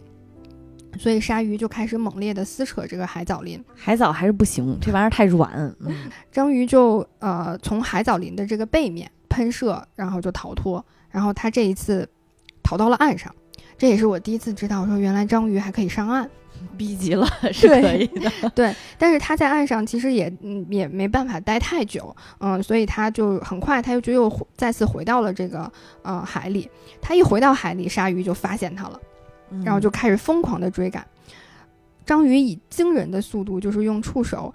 所以鲨鱼就开始猛烈地撕扯这个海藻林，海藻还是不行，这玩意儿太软。嗯，章鱼就呃从海藻林的这个背面喷射，然后就逃脱。然后它这一次逃到了岸上，这也是我第一次知道说原来章鱼还可以上岸逼急了 是可以的。对，但是他在岸上其实也嗯也没办法待太久，嗯，所以他就很快他又就又再次回到了这个呃海里。他一回到海里，鲨鱼就发现他了。然后就开始疯狂的追赶，章鱼以惊人的速度，就是用触手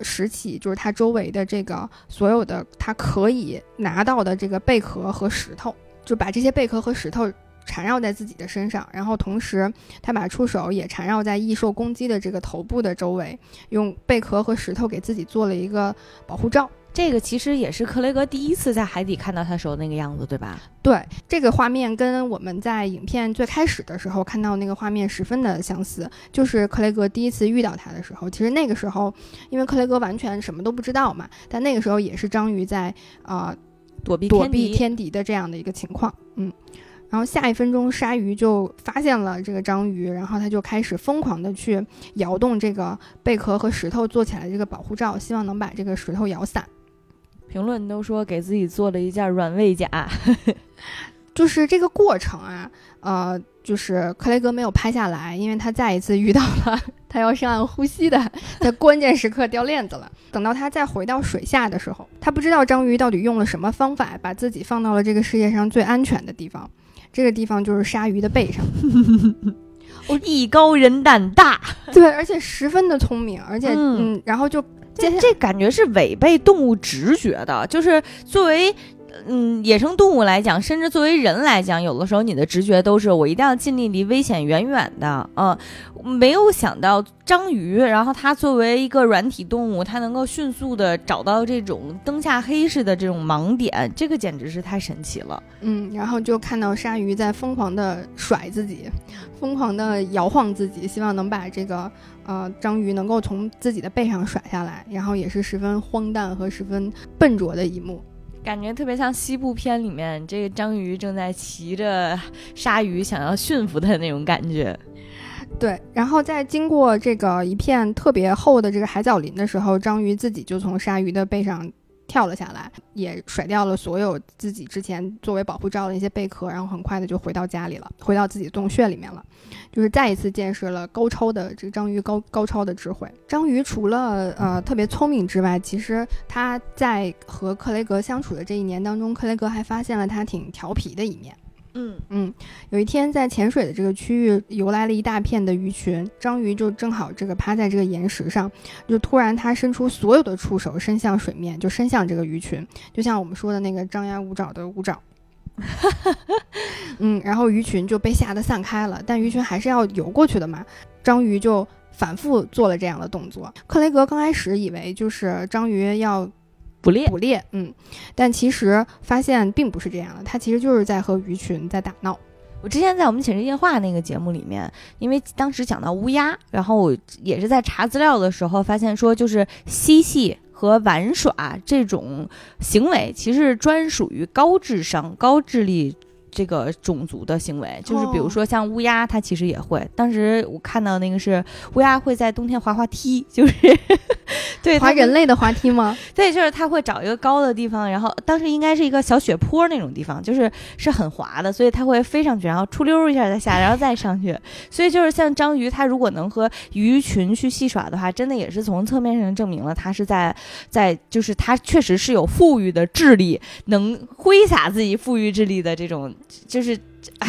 拾起，就是它周围的这个所有的它可以拿到的这个贝壳和石头，就把这些贝壳和石头缠绕在自己的身上，然后同时它把触手也缠绕在异兽攻击的这个头部的周围，用贝壳和石头给自己做了一个保护罩。这个其实也是克雷格第一次在海底看到他时候那个样子，对吧？对，这个画面跟我们在影片最开始的时候看到那个画面十分的相似。就是克雷格第一次遇到他的时候，其实那个时候，因为克雷格完全什么都不知道嘛，但那个时候也是章鱼在啊躲避躲避天敌的这样的一个情况。嗯，然后下一分钟，鲨鱼就发现了这个章鱼，然后他就开始疯狂的去摇动这个贝壳和石头做起来这个保护罩，希望能把这个石头摇散。评论都说给自己做了一件软猬甲，就是这个过程啊，呃，就是克雷格没有拍下来，因为他再一次遇到了他要上岸呼吸的，在关键时刻掉链子了。等到他再回到水下的时候，他不知道章鱼到底用了什么方法，把自己放到了这个世界上最安全的地方，这个地方就是鲨鱼的背上。我 艺高人胆大，对，而且十分的聪明，而且嗯，然后就。这这感觉是违背动物直觉的，就是作为。嗯，野生动物来讲，甚至作为人来讲，有的时候你的直觉都是我一定要尽力离危险远远的。嗯，没有想到章鱼，然后它作为一个软体动物，它能够迅速的找到这种灯下黑似的这种盲点，这个简直是太神奇了。嗯，然后就看到鲨鱼在疯狂的甩自己，疯狂的摇晃自己，希望能把这个呃章鱼能够从自己的背上甩下来，然后也是十分荒诞和十分笨拙的一幕。感觉特别像西部片里面这个章鱼正在骑着鲨鱼想要驯服它那种感觉，对。然后在经过这个一片特别厚的这个海藻林的时候，章鱼自己就从鲨鱼的背上。跳了下来，也甩掉了所有自己之前作为保护罩的一些贝壳，然后很快的就回到家里了，回到自己洞穴里面了，就是再一次见识了高超的这个章鱼高高超的智慧。章鱼除了呃特别聪明之外，其实它在和克雷格相处的这一年当中，克雷格还发现了它挺调皮的一面。嗯嗯，有一天在潜水的这个区域游来了一大片的鱼群，章鱼就正好这个趴在这个岩石上，就突然它伸出所有的触手伸向水面，就伸向这个鱼群，就像我们说的那个张牙舞爪的舞爪。嗯，然后鱼群就被吓得散开了，但鱼群还是要游过去的嘛，章鱼就反复做了这样的动作。克雷格刚开始以为就是章鱼要。捕猎，捕猎，嗯，但其实发现并不是这样的，它其实就是在和鱼群在打闹。我之前在我们寝室夜话那个节目里面，因为当时讲到乌鸦，然后我也是在查资料的时候发现说，就是嬉戏和玩耍这种行为，其实专属于高智商、高智力。这个种族的行为，就是比如说像乌鸦，它其实也会。当时我看到那个是乌鸦会在冬天滑滑梯，就是 对滑人类的滑梯吗？对，就是它会找一个高的地方，然后当时应该是一个小雪坡那种地方，就是是很滑的，所以它会飞上去，然后出溜一下再下，然后再上去。所以就是像章鱼，它如果能和鱼群去戏耍的话，真的也是从侧面上证明了它是在在就是它确实是有富裕的智力，能挥洒自己富裕智力的这种。就是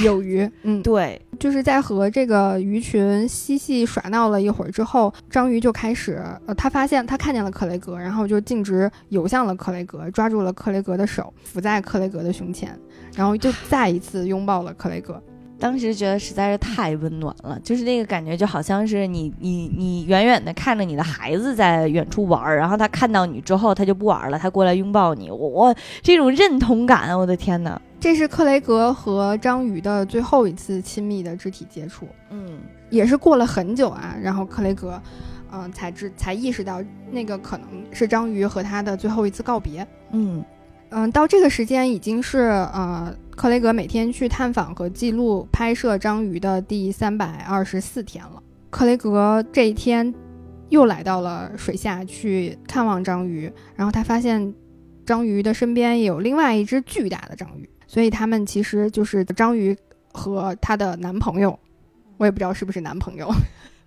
有鱼，嗯，对，就是在和这个鱼群嬉戏耍闹了一会儿之后，章鱼就开始，呃，他发现他看见了克雷格，然后就径直游向了克雷格，抓住了克雷格的手，伏在克雷格的胸前，然后就再一次拥抱了克雷格。当时觉得实在是太温暖了，就是那个感觉，就好像是你你你远远的看着你的孩子在远处玩儿，然后他看到你之后，他就不玩了，他过来拥抱你，我我这种认同感，我的天哪！这是克雷格和章鱼的最后一次亲密的肢体接触，嗯，也是过了很久啊，然后克雷格，嗯、才知才意识到那个可能是章鱼和他的最后一次告别。嗯嗯，到这个时间已经是呃，克雷格每天去探访和记录拍摄章鱼的第三百二十四天了。克雷格这一天又来到了水下去看望章鱼，然后他发现章鱼的身边也有另外一只巨大的章鱼，所以他们其实就是章鱼和她的男朋友，我也不知道是不是男朋友，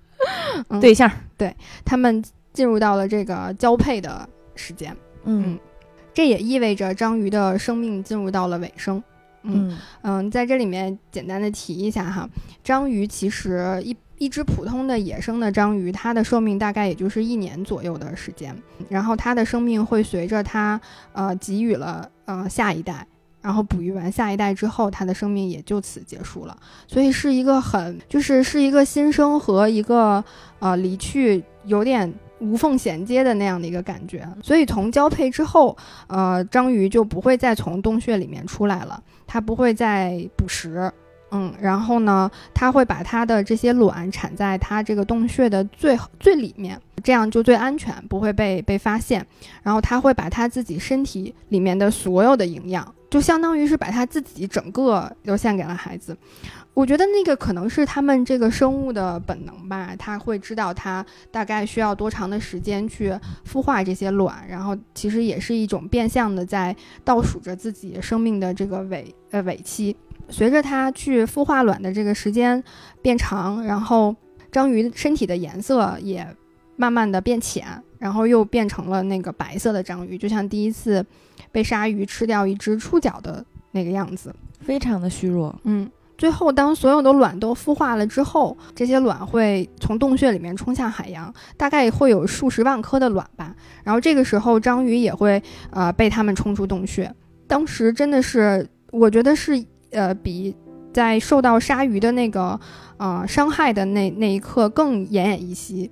嗯对象，对他们进入到了这个交配的时间。嗯这也意味着章鱼的生命进入到了尾声。嗯嗯嗯，在这里面简单的提一下哈，章鱼其实一一只普通的野生的章鱼，它的寿命大概也就是一年左右的时间，然后它的生命会随着它呃给予了呃下一代。然后哺育完下一代之后，它的生命也就此结束了，所以是一个很就是是一个新生和一个呃离去有点无缝衔接的那样的一个感觉。所以从交配之后，呃，章鱼就不会再从洞穴里面出来了，它不会再捕食，嗯，然后呢，它会把它的这些卵产在它这个洞穴的最最里面，这样就最安全，不会被被发现。然后它会把它自己身体里面的所有的营养，就相当于是把它自己整个都献给了孩子。我觉得那个可能是他们这个生物的本能吧，它会知道它大概需要多长的时间去孵化这些卵，然后其实也是一种变相的在倒数着自己生命的这个尾呃尾期。随着它去孵化卵的这个时间变长，然后章鱼身体的颜色也慢慢的变浅，然后又变成了那个白色的章鱼，就像第一次被鲨鱼吃掉一只触角的那个样子。非常的虚弱。嗯，最后当所有的卵都孵化了之后，这些卵会从洞穴里面冲向海洋，大概会有数十万颗的卵吧。然后这个时候，章鱼也会呃被它们冲出洞穴。当时真的是，我觉得是呃比在受到鲨鱼的那个呃伤害的那那一刻更奄奄一息。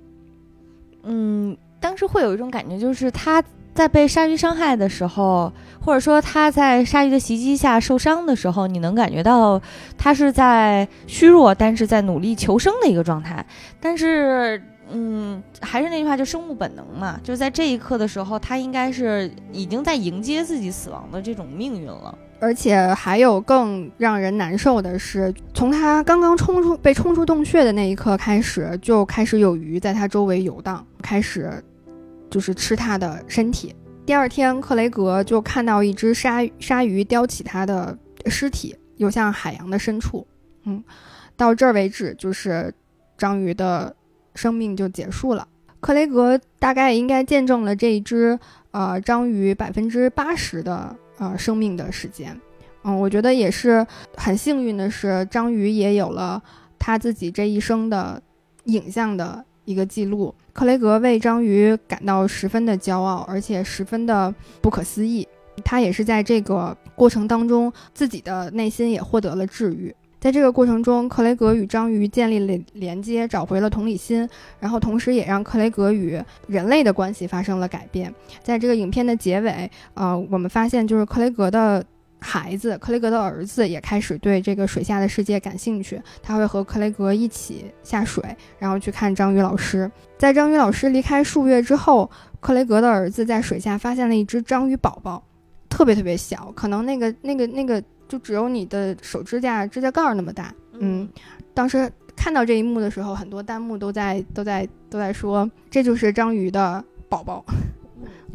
嗯，当时会有一种感觉，就是它在被鲨鱼伤害的时候，或者说他在鲨鱼的袭击下受伤的时候，你能感觉到他是在虚弱，但是在努力求生的一个状态。但是，嗯，还是那句话，就生物本能嘛，就是在这一刻的时候，他应该是已经在迎接自己死亡的这种命运了。而且还有更让人难受的是，从他刚刚冲出被冲出洞穴的那一刻开始，就开始有鱼在他周围游荡，开始就是吃它的身体。第二天，克雷格就看到一只鲨鲨鱼叼起他的尸体，游向海洋的深处。嗯，到这儿为止，就是章鱼的生命就结束了。克雷格大概应该见证了这一只呃章鱼百分之八十的呃生命的时间。嗯，我觉得也是很幸运的是，章鱼也有了他自己这一生的影像的一个记录。克雷格为章鱼感到十分的骄傲，而且十分的不可思议。他也是在这个过程当中，自己的内心也获得了治愈。在这个过程中，克雷格与章鱼建立了连接，找回了同理心，然后同时也让克雷格与人类的关系发生了改变。在这个影片的结尾，呃，我们发现就是克雷格的孩子，克雷格的儿子也开始对这个水下的世界感兴趣，他会和克雷格一起下水，然后去看章鱼老师。在章鱼老师离开数月之后，克雷格的儿子在水下发现了一只章鱼宝宝，特别特别小，可能那个那个那个就只有你的手指甲指甲盖儿那么大。嗯，当时看到这一幕的时候，很多弹幕都在都在都在说，这就是章鱼的宝宝。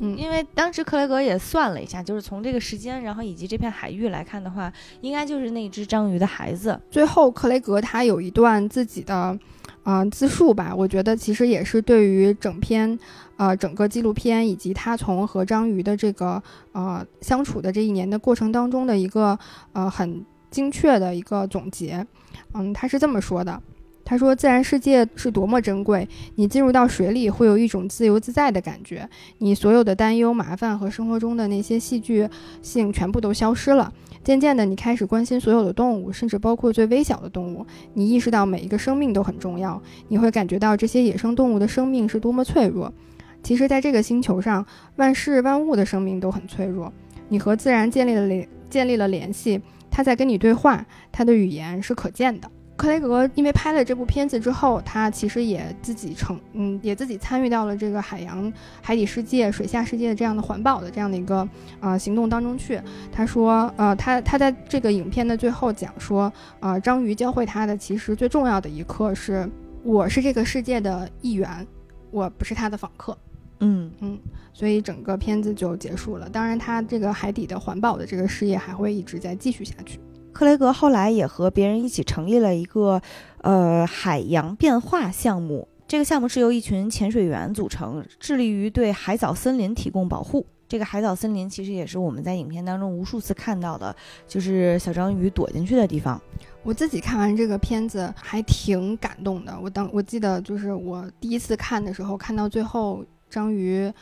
嗯，因为当时克雷格也算了一下，就是从这个时间，然后以及这片海域来看的话，应该就是那只章鱼的孩子。最后克雷格他有一段自己的，呃，自述吧，我觉得其实也是对于整篇，呃，整个纪录片以及他从和章鱼的这个呃相处的这一年的过程当中的一个呃很精确的一个总结。嗯，他是这么说的。他说：“自然世界是多么珍贵，你进入到水里会有一种自由自在的感觉，你所有的担忧、麻烦和生活中的那些戏剧性全部都消失了。渐渐的，你开始关心所有的动物，甚至包括最微小的动物。你意识到每一个生命都很重要，你会感觉到这些野生动物的生命是多么脆弱。其实，在这个星球上，万事万物的生命都很脆弱。你和自然建立了联建立了联系，它在跟你对话，它的语言是可见的。”克雷格因为拍了这部片子之后，他其实也自己成，嗯，也自己参与到了这个海洋、海底世界、水下世界的这样的环保的这样的一个呃行动当中去。他说，呃，他他在这个影片的最后讲说，呃，章鱼教会他的其实最重要的一课是，我是这个世界的一员，我不是他的访客。嗯嗯，所以整个片子就结束了。当然，他这个海底的环保的这个事业还会一直在继续下去。克雷格后来也和别人一起成立了一个呃海洋变化项目。这个项目是由一群潜水员组成，致力于对海藻森林提供保护。这个海藻森林其实也是我们在影片当中无数次看到的，就是小章鱼躲进去的地方。我自己看完这个片子还挺感动的。我当我记得就是我第一次看的时候，看到最后章鱼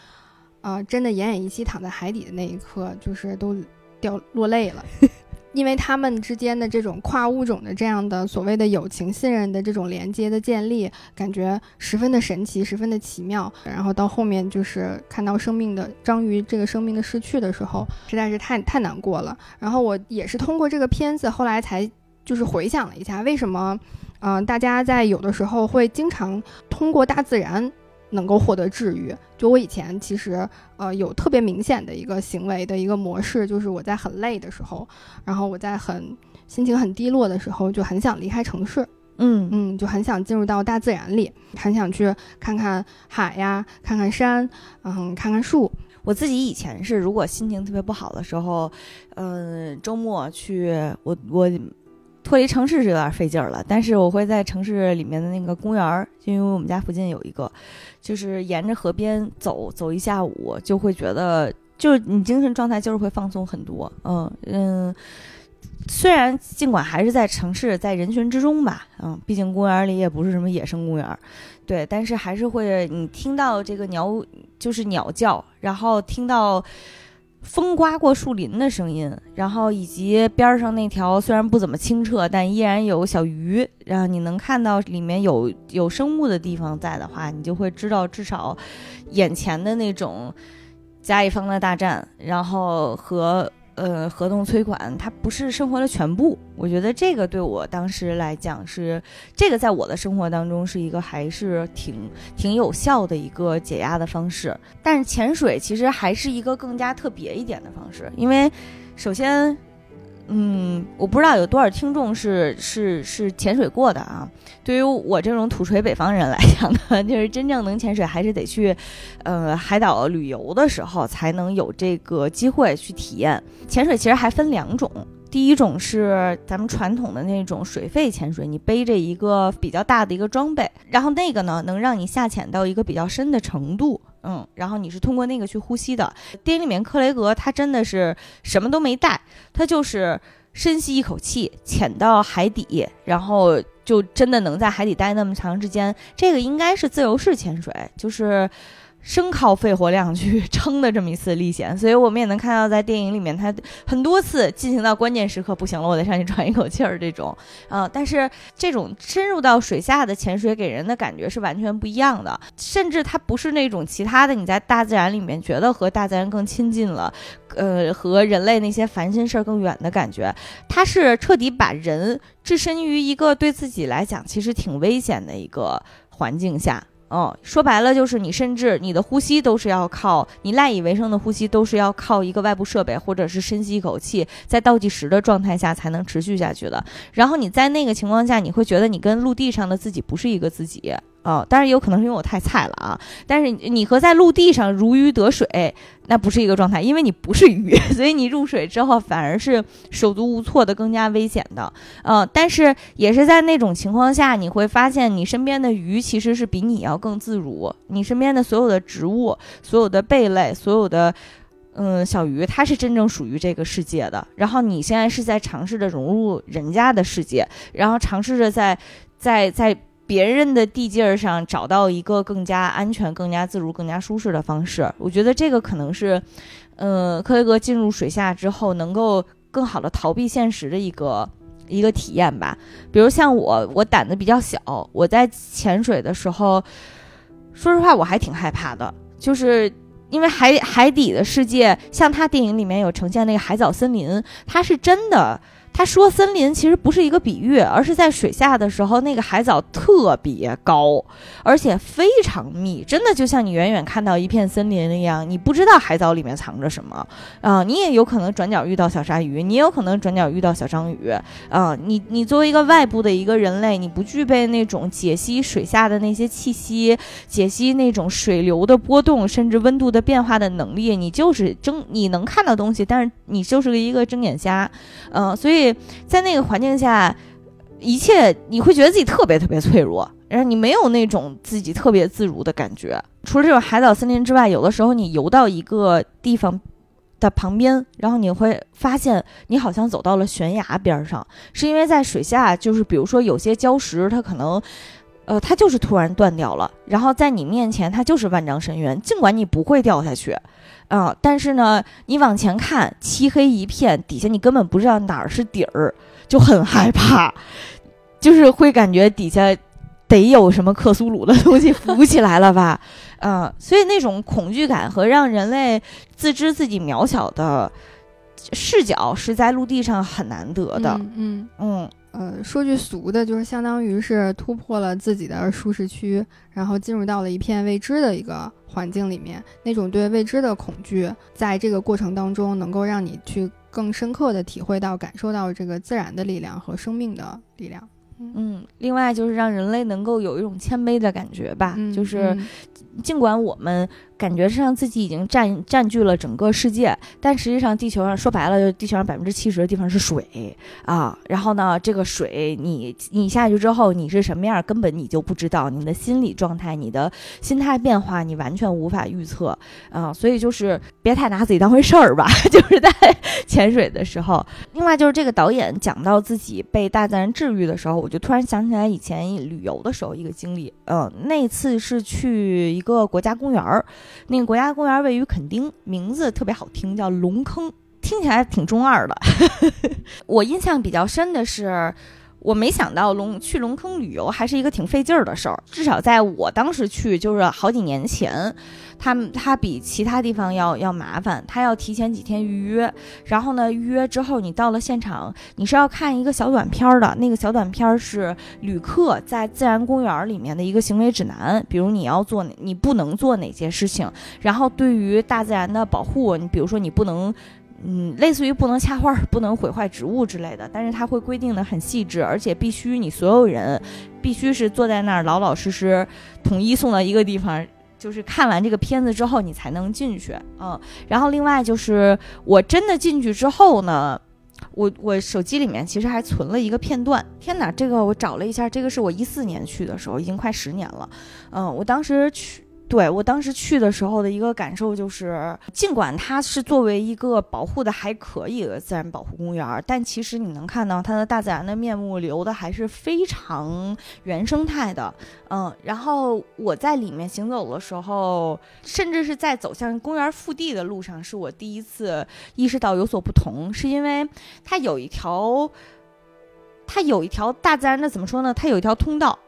啊真的奄奄一息躺在海底的那一刻，就是都掉落泪了。因为他们之间的这种跨物种的这样的所谓的友情、信任的这种连接的建立，感觉十分的神奇，十分的奇妙。然后到后面就是看到生命的章鱼这个生命的失去的时候，实在是太太难过了。然后我也是通过这个片子，后来才就是回想了一下，为什么，嗯，大家在有的时候会经常通过大自然。能够获得治愈。就我以前其实呃有特别明显的一个行为的一个模式，就是我在很累的时候，然后我在很心情很低落的时候，就很想离开城市，嗯嗯，就很想进入到大自然里，很想去看看海呀，看看山，嗯，看看树。我自己以前是，如果心情特别不好的时候，嗯，周末去我我。脱离城市是有点费劲儿了，但是我会在城市里面的那个公园儿，因为我们家附近有一个，就是沿着河边走走一下午，就会觉得就是你精神状态就是会放松很多。嗯嗯，虽然尽管还是在城市，在人群之中吧，嗯，毕竟公园里也不是什么野生公园，对，但是还是会你听到这个鸟就是鸟叫，然后听到。风刮过树林的声音，然后以及边上那条虽然不怎么清澈，但依然有小鱼，然后你能看到里面有有生物的地方在的话，你就会知道至少眼前的那种甲乙方的大战，然后和。呃，合同催款它不是生活的全部，我觉得这个对我当时来讲是这个，在我的生活当中是一个还是挺挺有效的一个解压的方式。但是潜水其实还是一个更加特别一点的方式，因为首先。嗯，我不知道有多少听众是是是潜水过的啊。对于我这种土锤北方人来讲呢，就是真正能潜水，还是得去，呃，海岛旅游的时候才能有这个机会去体验。潜水其实还分两种，第一种是咱们传统的那种水肺潜水，你背着一个比较大的一个装备，然后那个呢能让你下潜到一个比较深的程度。嗯，然后你是通过那个去呼吸的。电影里面克雷格他真的是什么都没带，他就是深吸一口气，潜到海底，然后就真的能在海底待那么长时间。这个应该是自由式潜水，就是。生靠肺活量去 撑的这么一次历险，所以我们也能看到，在电影里面，他很多次进行到关键时刻，不行了，我得上去喘一口气儿这种，啊，但是这种深入到水下的潜水给人的感觉是完全不一样的，甚至它不是那种其他的你在大自然里面觉得和大自然更亲近了，呃，和人类那些烦心事儿更远的感觉，它是彻底把人置身于一个对自己来讲其实挺危险的一个环境下。哦，说白了就是你，甚至你的呼吸都是要靠你赖以为生的呼吸，都是要靠一个外部设备，或者是深吸一口气，在倒计时的状态下才能持续下去的。然后你在那个情况下，你会觉得你跟陆地上的自己不是一个自己。哦，当然也有可能是因为我太菜了啊！但是你和在陆地上如鱼得水，那不是一个状态，因为你不是鱼，所以你入水之后反而是手足无措的，更加危险的。嗯，但是也是在那种情况下，你会发现你身边的鱼其实是比你要更自如，你身边的所有的植物、所有的贝类、所有的嗯小鱼，它是真正属于这个世界的。然后你现在是在尝试着融入人家的世界，然后尝试着在在在。别人的地界儿上找到一个更加安全、更加自如、更加舒适的方式。我觉得这个可能是，呃，科威格进入水下之后能够更好的逃避现实的一个一个体验吧。比如像我，我胆子比较小，我在潜水的时候，说实话我还挺害怕的，就是。因为海海底的世界，像他电影里面有呈现那个海藻森林，它是真的。他说森林其实不是一个比喻，而是在水下的时候，那个海藻特别高，而且非常密，真的就像你远远看到一片森林一样，你不知道海藻里面藏着什么。啊、你也有可能转角遇到小鲨鱼，你也有可能转角遇到小章鱼。啊、你你作为一个外部的一个人类，你不具备那种解析水下的那些气息，解析那种水流的波动，甚至温度的变化的能力，你就是睁你能看到东西，但是你就是一个睁眼瞎，嗯、所以在那个环境下，一切你会觉得自己特别特别脆弱，然后你没有那种自己特别自如的感觉。除了这种海岛森林之外，有的时候你游到一个地方。的旁边，然后你会发现你好像走到了悬崖边上，是因为在水下，就是比如说有些礁石，它可能，呃，它就是突然断掉了，然后在你面前它就是万丈深渊，尽管你不会掉下去，啊、但是呢，你往前看，漆黑一片，底下你根本不知道哪儿是底儿，就很害怕，就是会感觉底下得有什么克苏鲁的 东西浮起来了吧，嗯、所以那种恐惧感和让人类自知自己渺小的视角是在陆地上很难得的，嗯。嗯嗯。呃，说句俗的，就是相当于是突破了自己的舒适区，然后进入到了一片未知的一个环境里面。那种对未知的恐惧，在这个过程当中，能够让你去更深刻的体会到、感受到这个自然的力量和生命的力量。嗯，另外就是让人类能够有一种谦卑的感觉吧，嗯，就是嗯尽管我们感觉上自己已经占占据了整个世界，但实际上地球上说白了，就地球上百分之七十的地方是水啊。然后呢，这个水你你下去之后你是什么样，根本你就不知道。你的心理状态、你的心态变化，你完全无法预测啊。所以就是别太拿自己当回事儿吧，就是在潜水的时候。另外就是这个导演讲到自己被大自然治愈的时候，就突然想起来以前旅游的时候一个经历。嗯、那次是去一个国家公园儿，那个国家公园位于垦丁，名字特别好听，叫龙坑，听起来挺中二的。我印象比较深的是。我没想到龙去龙坑旅游还是一个挺费劲儿的事儿，至少在我当时去就是好几年前，他们它比其他地方要要麻烦，它要提前几天预约，然后呢预约之后你到了现场，你是要看一个小短片儿的，那个小短片儿是旅客在自然公园里面的一个行为指南，比如你要做你不能做哪些事情，然后对于大自然的保护，你比如说你不能。嗯，类似于不能掐花、不能毁坏植物之类的，但是它会规定的很细致，而且必须你所有人必须是坐在那儿老老实实，统一送到一个地方，就是看完这个片子之后你才能进去。嗯，然后另外就是我真的进去之后呢，我我手机里面其实还存了一个片段。天哪，这个我找了一下，这个是我一四年去的时候，已经快十年了。嗯，我当时去。对我当时去的时候的一个感受就是，尽管它是作为一个保护的还可以的自然保护公园，但其实你能看到它的大自然的面目留的还是非常原生态的。嗯，然后我在里面行走的时候，甚至是在走向公园腹地的路上，是我第一次意识到有所不同，是因为它有一条，它有一条大自然的怎么说呢？它有一条通道。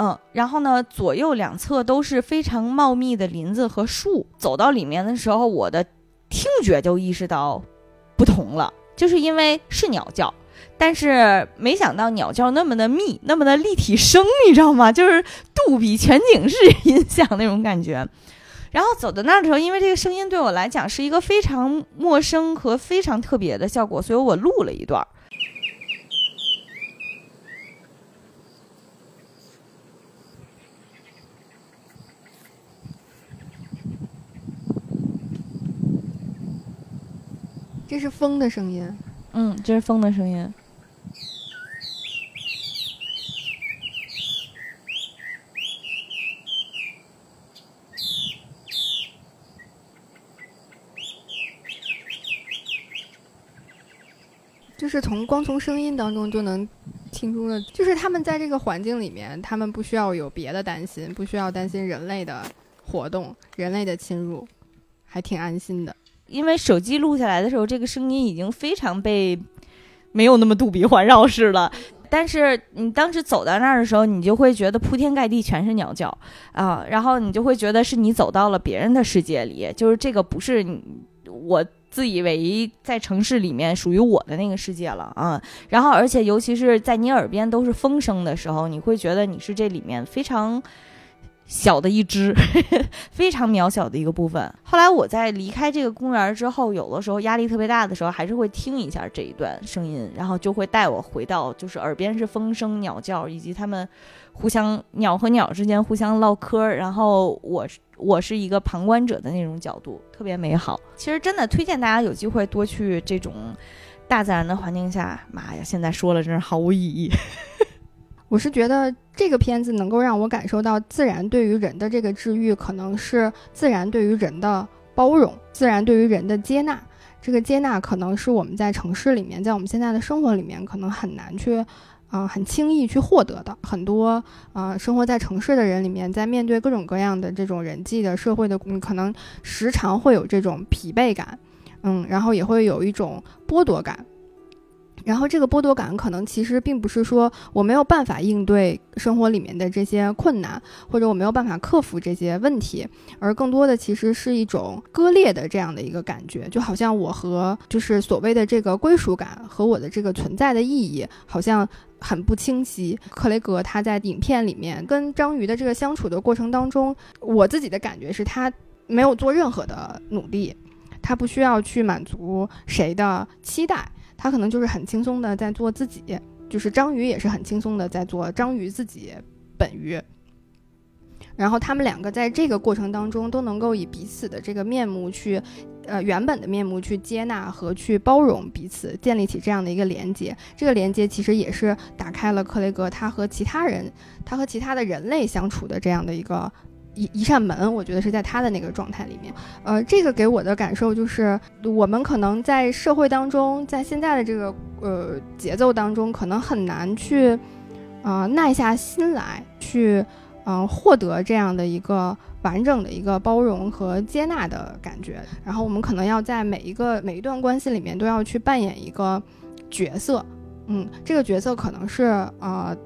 嗯，然后呢，左右两侧都是非常茂密的林子和树。走到里面的时候，我的听觉就意识到不同了，就是因为是鸟叫，但是没想到鸟叫那么的密，那么的立体声，你知道吗？就是杜比全景式音响那种感觉。然后走到那儿的时候，因为这个声音对我来讲是一个非常陌生和非常特别的效果，所以我录了一段儿。这是风的声音。嗯，这是风的声音。就是从光从声音当中就能听出了，就是他们在这个环境里面，他们不需要有别的担心，不需要担心人类的活动、人类的侵入，还挺安心的。因为手机录下来的时候，这个声音已经非常被没有那么杜比环绕式了。但是你当时走到那儿的时候，你就会觉得铺天盖地全是鸟叫啊，然后你就会觉得是你走到了别人的世界里，就是这个不是我自以为在城市里面属于我的那个世界了啊。然后而且尤其是在你耳边都是风声的时候，你会觉得你是这里面非常。小的一只，非常渺小的一个部分。后来我在离开这个公园之后，有的时候压力特别大的时候，还是会听一下这一段声音，然后就会带我回到，就是耳边是风声、鸟叫，以及他们互相鸟和鸟之间互相唠嗑。然后我我是一个旁观者的那种角度，特别美好。其实真的推荐大家有机会多去这种大自然的环境下。妈呀，现在说了真是毫无意义。我是觉得这个片子能够让我感受到自然对于人的这个治愈，可能是自然对于人的包容，自然对于人的接纳。这个接纳可能是我们在城市里面，在我们现在的生活里面，可能很难去，啊，很轻易去获得的。很多啊，生活在城市的人里面，在面对各种各样的这种人际的社会的，可能时常会有这种疲惫感，嗯，然后也会有一种剥夺感。然后这个剥夺感可能其实并不是说我没有办法应对生活里面的这些困难，或者我没有办法克服这些问题，而更多的其实是一种割裂的这样的一个感觉，就好像我和就是所谓的这个归属感和我的这个存在的意义好像很不清晰。克雷格他在影片里面跟章鱼的这个相处的过程当中，我自己的感觉是他没有做任何的努力，他不需要去满足谁的期待。他可能就是很轻松的在做自己，就是章鱼也是很轻松的在做章鱼自己本鱼。然后他们两个在这个过程当中都能够以彼此的这个面目去，呃原本的面目去接纳和去包容彼此，建立起这样的一个连接。这个连接其实也是打开了克雷格他和其他人，他和其他的人类相处的这样的一个。一一扇门，我觉得是在他的那个状态里面，呃，这个给我的感受就是，我们可能在社会当中，在现在的这个呃节奏当中，可能很难去，啊耐下心来去，嗯获得这样的一个完整的一个包容和接纳的感觉。然后我们可能要在每一个每一段关系里面都要去扮演一个角色，嗯，这个角色可能是啊。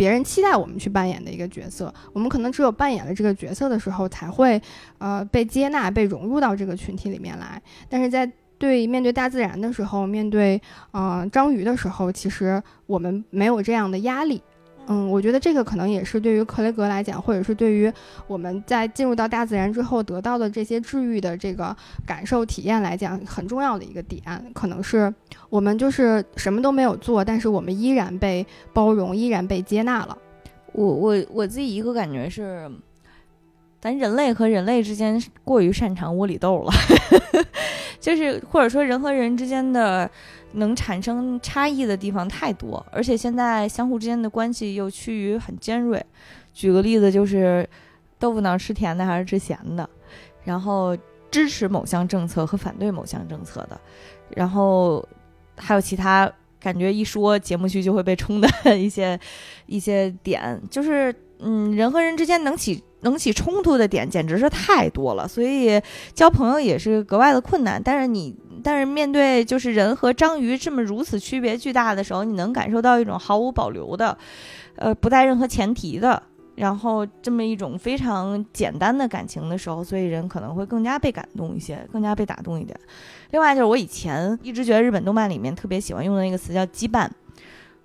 别人期待我们去扮演的一个角色，我们可能只有扮演了这个角色的时候，才会，呃，被接纳、被融入到这个群体里面来。但是在对面对大自然的时候，面对，呃，章鱼的时候，其实我们没有这样的压力。嗯，我觉得这个可能也是对于克雷格来讲，或者是对于我们在进入到大自然之后得到的这些治愈的这个感受体验来讲，很重要的一个点，可能是我们就是什么都没有做，但是我们依然被包容，依然被接纳了。我我我自己一个感觉是，咱人类和人类之间过于擅长窝里斗了，就是或者说人和人之间的。能产生差异的地方太多，而且现在相互之间的关系又趋于很尖锐。举个例子，就是豆腐脑吃甜的还是吃咸的，然后支持某项政策和反对某项政策的，然后还有其他感觉一说节目区就会被冲的一些一些点，就是嗯，人和人之间能起能起冲突的点简直是太多了，所以交朋友也是格外的困难。但是你。但是面对就是人和章鱼这么如此区别巨大的时候，你能感受到一种毫无保留的，呃，不带任何前提的，然后这么一种非常简单的感情的时候，所以人可能会更加被感动一些，更加被打动一点。另外就是我以前一直觉得日本动漫里面特别喜欢用的那个词叫羁绊，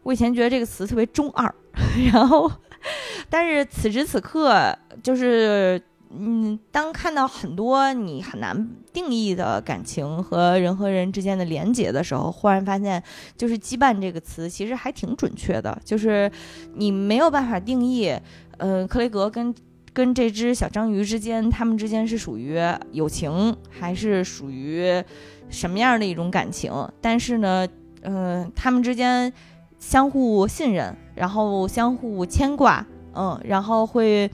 我以前觉得这个词特别中二，然后，但是此时此刻就是。嗯，当看到很多你很难定义的感情和人和人之间的连结的时候，忽然发现，就是“羁绊”这个词其实还挺准确的。就是你没有办法定义，呃，克雷格跟跟这只小章鱼之间，他们之间是属于友情，还是属于什么样的一种感情？但是呢，嗯，他们之间相互信任，然后相互牵挂，嗯，然后会。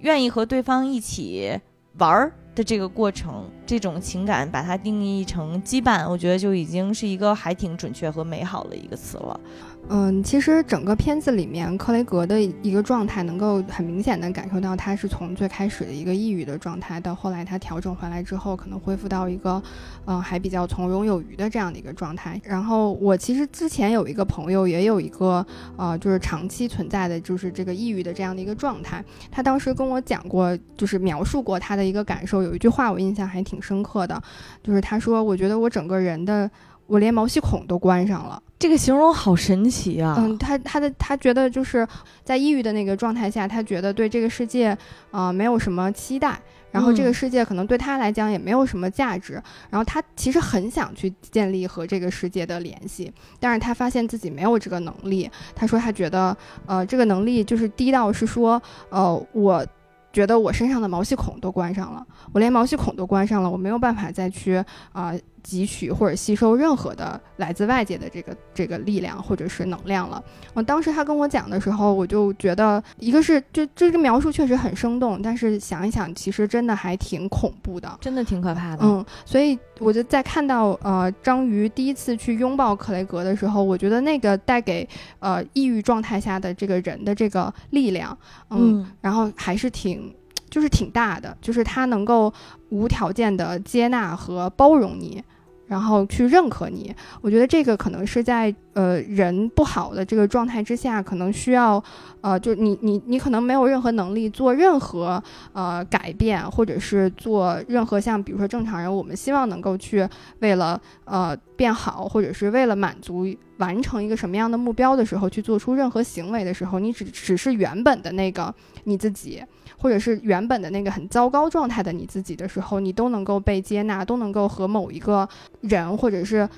愿意和对方一起玩儿的这个过程，这种情感把它定义成羁绊，我觉得就已经是一个还挺准确和美好的一个词了。嗯，其实整个片子里面，克雷格的一个状态能够很明显的感受到，他是从最开始的一个抑郁的状态，到后来他调整回来之后，可能恢复到一个，嗯，还比较从容有余的这样的一个状态。然后我其实之前有一个朋友，也有一个，呃，就是长期存在的就是这个抑郁的这样的一个状态。他当时跟我讲过，就是描述过他的一个感受，有一句话我印象还挺深刻的，就是他说：“我觉得我整个人的。”我连毛细孔都关上了，这个形容好神奇啊！嗯，他他的他觉得就是在抑郁的那个状态下，他觉得对这个世界啊没有什么期待，然后这个世界可能对他来讲也没有什么价值，然后他其实很想去建立和这个世界的联系，但是他发现自己没有这个能力。他说他觉得呃这个能力就是低到是说呃我觉得我身上的毛细孔都关上了，我连毛细孔都关上了，我没有办法再去啊。汲取或者吸收任何的来自外界的这个这个力量或者是能量了。我当时他跟我讲的时候，我就觉得，一个是就这个描述确实很生动，但是想一想，其实真的还挺恐怖的，真的挺可怕的。嗯，所以我就在看到呃章鱼第一次去拥抱克雷格的时候，我觉得那个带给呃抑郁状态下的这个人的这个力量，嗯，然后还是挺就是挺大的，就是他能够无条件的接纳和包容你。然后去认可你，我觉得这个可能是在呃人不好的这个状态之下，可能需要，呃，就你你你可能没有任何能力做任何呃改变，或者是做任何像比如说正常人，我们希望能够去为了呃变好，或者是为了满足完成一个什么样的目标的时候，去做出任何行为的时候，你只只是原本的那个你自己。或者是原本的那个很糟糕状态的你自己的时候，你都能够被接纳，都能够和某一个人或者是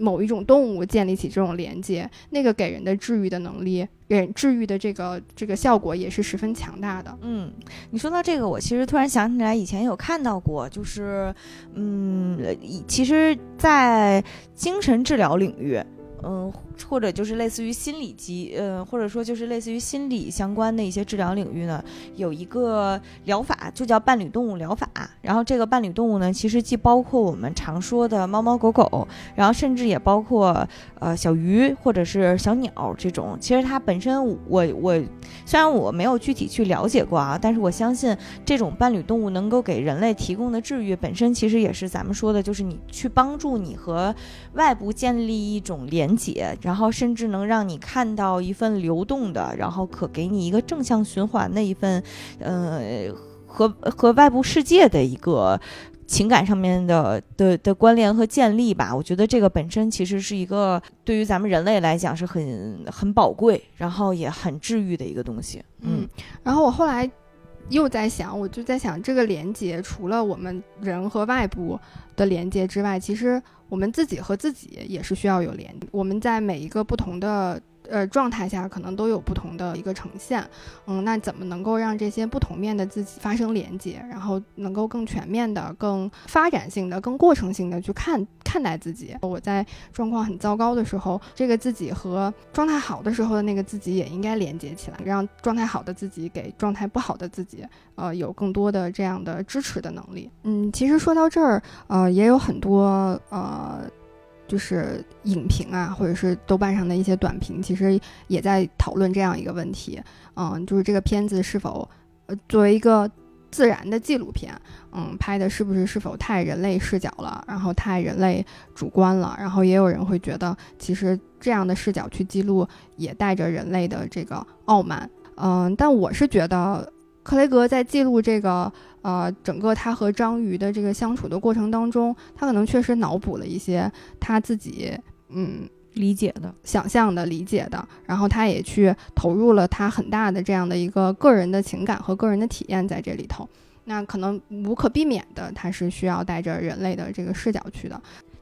某一种动物建立起这种连接，那个给人的治愈的能力，给人治愈的这个这个效果也是十分强大的。嗯，你说到这个，我其实突然想起来，以前有看到过，就是嗯，其实，在精神治疗领域，嗯。或者就是类似于心理机，呃，或者说就是类似于心理相关的一些治疗领域呢，有一个疗法就叫伴侣动物疗法。然后这个伴侣动物呢，其实既包括我们常说的猫猫狗狗，然后甚至也包括呃小鱼或者是小鸟这种。其实它本身，我我虽然我没有具体去了解过啊，但是我相信这种伴侣动物能够给人类提供的治愈本身，其实也是咱们说的，就是你去帮助你和外部建立一种联连结。然后甚至能让你看到一份流动的，然后可给你一个正向循环的一份，呃，和和外部世界的一个情感上面的的的关联和建立吧。我觉得这个本身其实是一个对于咱们人类来讲是很很宝贵，然后也很治愈的一个东西。嗯，然后我后来又在想，我就在想，这个连接除了我们人和外部的连接之外，其实。我们自己和自己也是需要有连，我们在每一个不同的。呃，状态下可能都有不同的一个呈现，嗯，那怎么能够让这些不同面的自己发生连接，然后能够更全面的、更发展性的、更过程性的去看看待自己？我在状况很糟糕的时候，这个自己和状态好的时候的那个自己也应该连接起来，让状态好的自己给状态不好的自己，呃，有更多的这样的支持的能力。嗯，其实说到这儿，呃，也有很多呃。就是影评啊，或者是豆瓣上的一些短评，其实也在讨论这样一个问题，嗯，就是这个片子是否，呃，作为一个自然的纪录片，嗯，拍的是不是是否太人类视角了，然后太人类主观了，然后也有人会觉得，其实这样的视角去记录也带着人类的这个傲慢，嗯，但我是觉得。克雷格在记录这个呃整个他和章鱼的这个相处的过程当中，他可能确实脑补了一些他自己嗯理解的、想象的、理解的，然后他也去投入了他很大的这样的一个个人的情感和个人的体验在这里头。那可能无可避免的，他是需要带着人类的这个视角去的。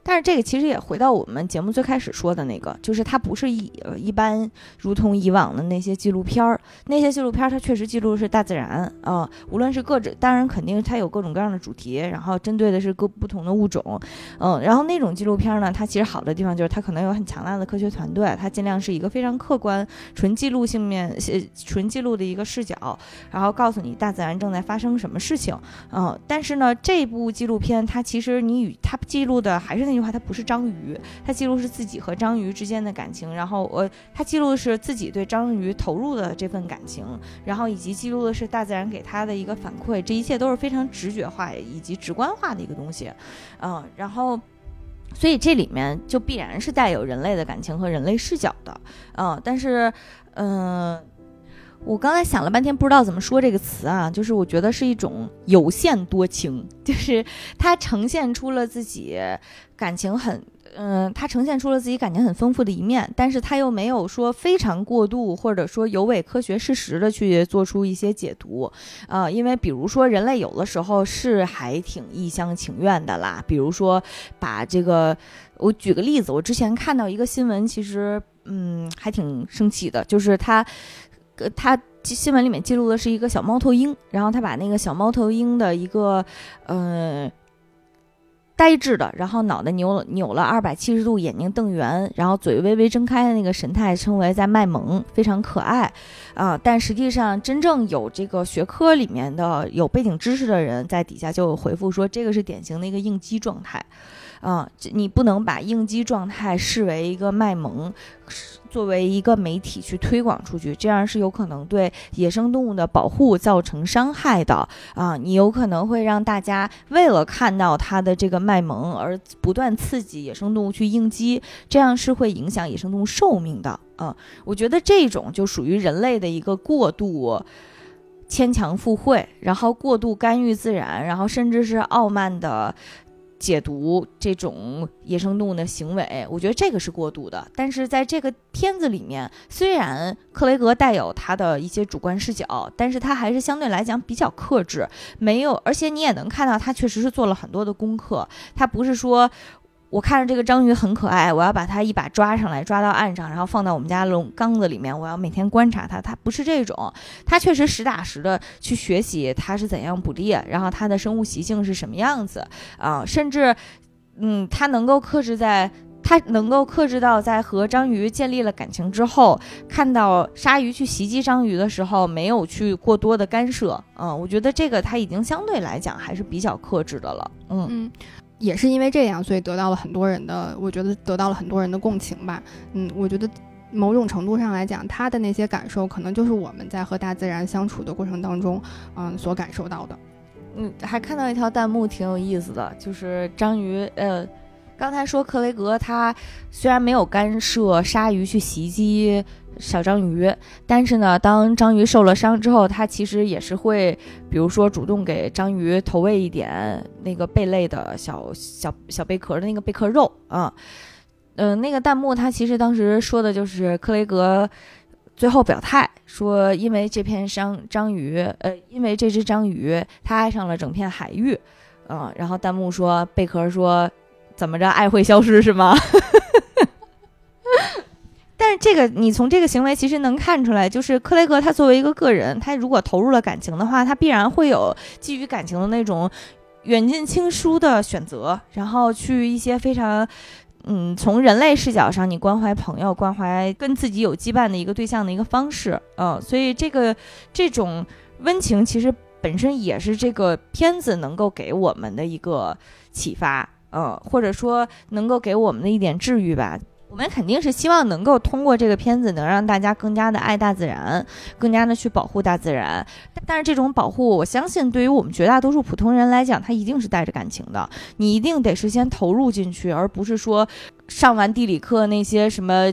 但是这个其实也回到我们节目最开始说的那个，就是它不是一一般如同以往的那些纪录片儿，那些纪录片儿它确实记录的是大自然啊，无论是各种，当然肯定它有各种各样的主题，然后针对的是各不同的物种，嗯，然后那种纪录片呢，它其实好的地方就是它可能有很强大的科学团队，它尽量是一个非常客观、纯记录性面、纯记录的一个视角，然后告诉你大自然正在发生什么事情，嗯，但是呢，这部纪录片它其实你与它记录的还是那。句话，它不是章鱼，它记录是自己和章鱼之间的感情，然后呃，它记录的是自己对章鱼投入的这份感情，然后以及记录的是大自然给他的一个反馈，这一切都是非常直觉化以及直观化的一个东西，嗯，然后。所以这里面就必然是带有人类的感情和人类视角的，嗯，但是，嗯，我刚才想了半天，不知道怎么说这个词啊，就是我觉得是一种有限多情，就是它呈现出了自己感情很。嗯，他呈现出了自己感情很丰富的一面，但是他又没有说非常过度，或者说有违科学事实的去做出一些解读，啊，因为比如说人类有的时候是还挺一厢情愿的啦，比如说把这个，我举个例子，我之前看到一个新闻，其实嗯还挺生气的，就是他，他新闻里面记录的是一个小猫头鹰，然后他把那个小猫头鹰的一个，嗯。呆滞的，然后脑袋扭了扭了二百七十度，眼睛瞪圆，然后嘴微微睁开的那个神态，称为在卖萌，非常可爱，啊！但实际上，真正有这个学科里面的有背景知识的人，在底下就回复说，这个是典型的一个应激状态。啊，你不能把应激状态视为一个卖萌，作为一个媒体去推广出去，这样是有可能对野生动物的保护造成伤害的啊！你有可能会让大家为了看到它的这个卖萌而不断刺激野生动物去应激，这样是会影响野生动物寿命的啊！我觉得这种就属于人类的一个过度牵强附会，然后过度干预自然，然后甚至是傲慢的。解读这种野生动物的行为，我觉得这个是过度的。但是在这个片子里面，虽然克雷格带有他的一些主观视角，但是他还是相对来讲比较克制，没有，而且你也能看到他确实是做了很多的功课，他不是说。我看着这个章鱼很可爱，我要把它一把抓上来，抓到岸上，然后放到我们家笼缸子里面。我要每天观察它。它不是这种，它确实实打实的去学习它是怎样捕猎，然后它的生物习性是什么样子啊？甚至，嗯，它能够克制在，它能够克制到在和章鱼建立了感情之后，看到鲨鱼去袭击章鱼的时候，没有去过多的干涉。嗯，我觉得这个它已经相对来讲还是比较克制的了。嗯。也是因为这样，所以得到了很多人的，我觉得得到了很多人的共情吧。嗯，我觉得某种程度上来讲，他的那些感受，可能就是我们在和大自然相处的过程当中，嗯，所感受到的。嗯，还看到一条弹幕挺有意思的，就是章鱼，呃，刚才说克雷格他虽然没有干涉鲨鱼去袭击。小章鱼，但是呢，当章鱼受了伤之后，他其实也是会，比如说主动给章鱼投喂一点那个贝类的小小小贝壳的那个贝壳肉啊。嗯，那个弹幕他其实当时说的就是克雷格最后表态说，因为这片章章鱼，呃，因为这只章鱼，它爱上了整片海域，嗯，然后弹幕说贝壳说，怎么着，爱会消失是吗？但是这个，你从这个行为其实能看出来，就是克雷格他作为一个个人，他如果投入了感情的话，他必然会有基于感情的那种远近亲疏的选择，然后去一些非常，嗯，从人类视角上，你关怀朋友、关怀跟自己有羁绊的一个对象的一个方式，嗯，所以这个这种温情其实本身也是这个片子能够给我们的一个启发，嗯，或者说能够给我们的一点治愈吧。我们肯定是希望能够通过这个片子，能让大家更加的爱大自然，更加的去保护大自然。但是这种保护，我相信对于我们绝大多数普通人来讲，它一定是带着感情的。你一定得是先投入进去，而不是说上完地理课那些什么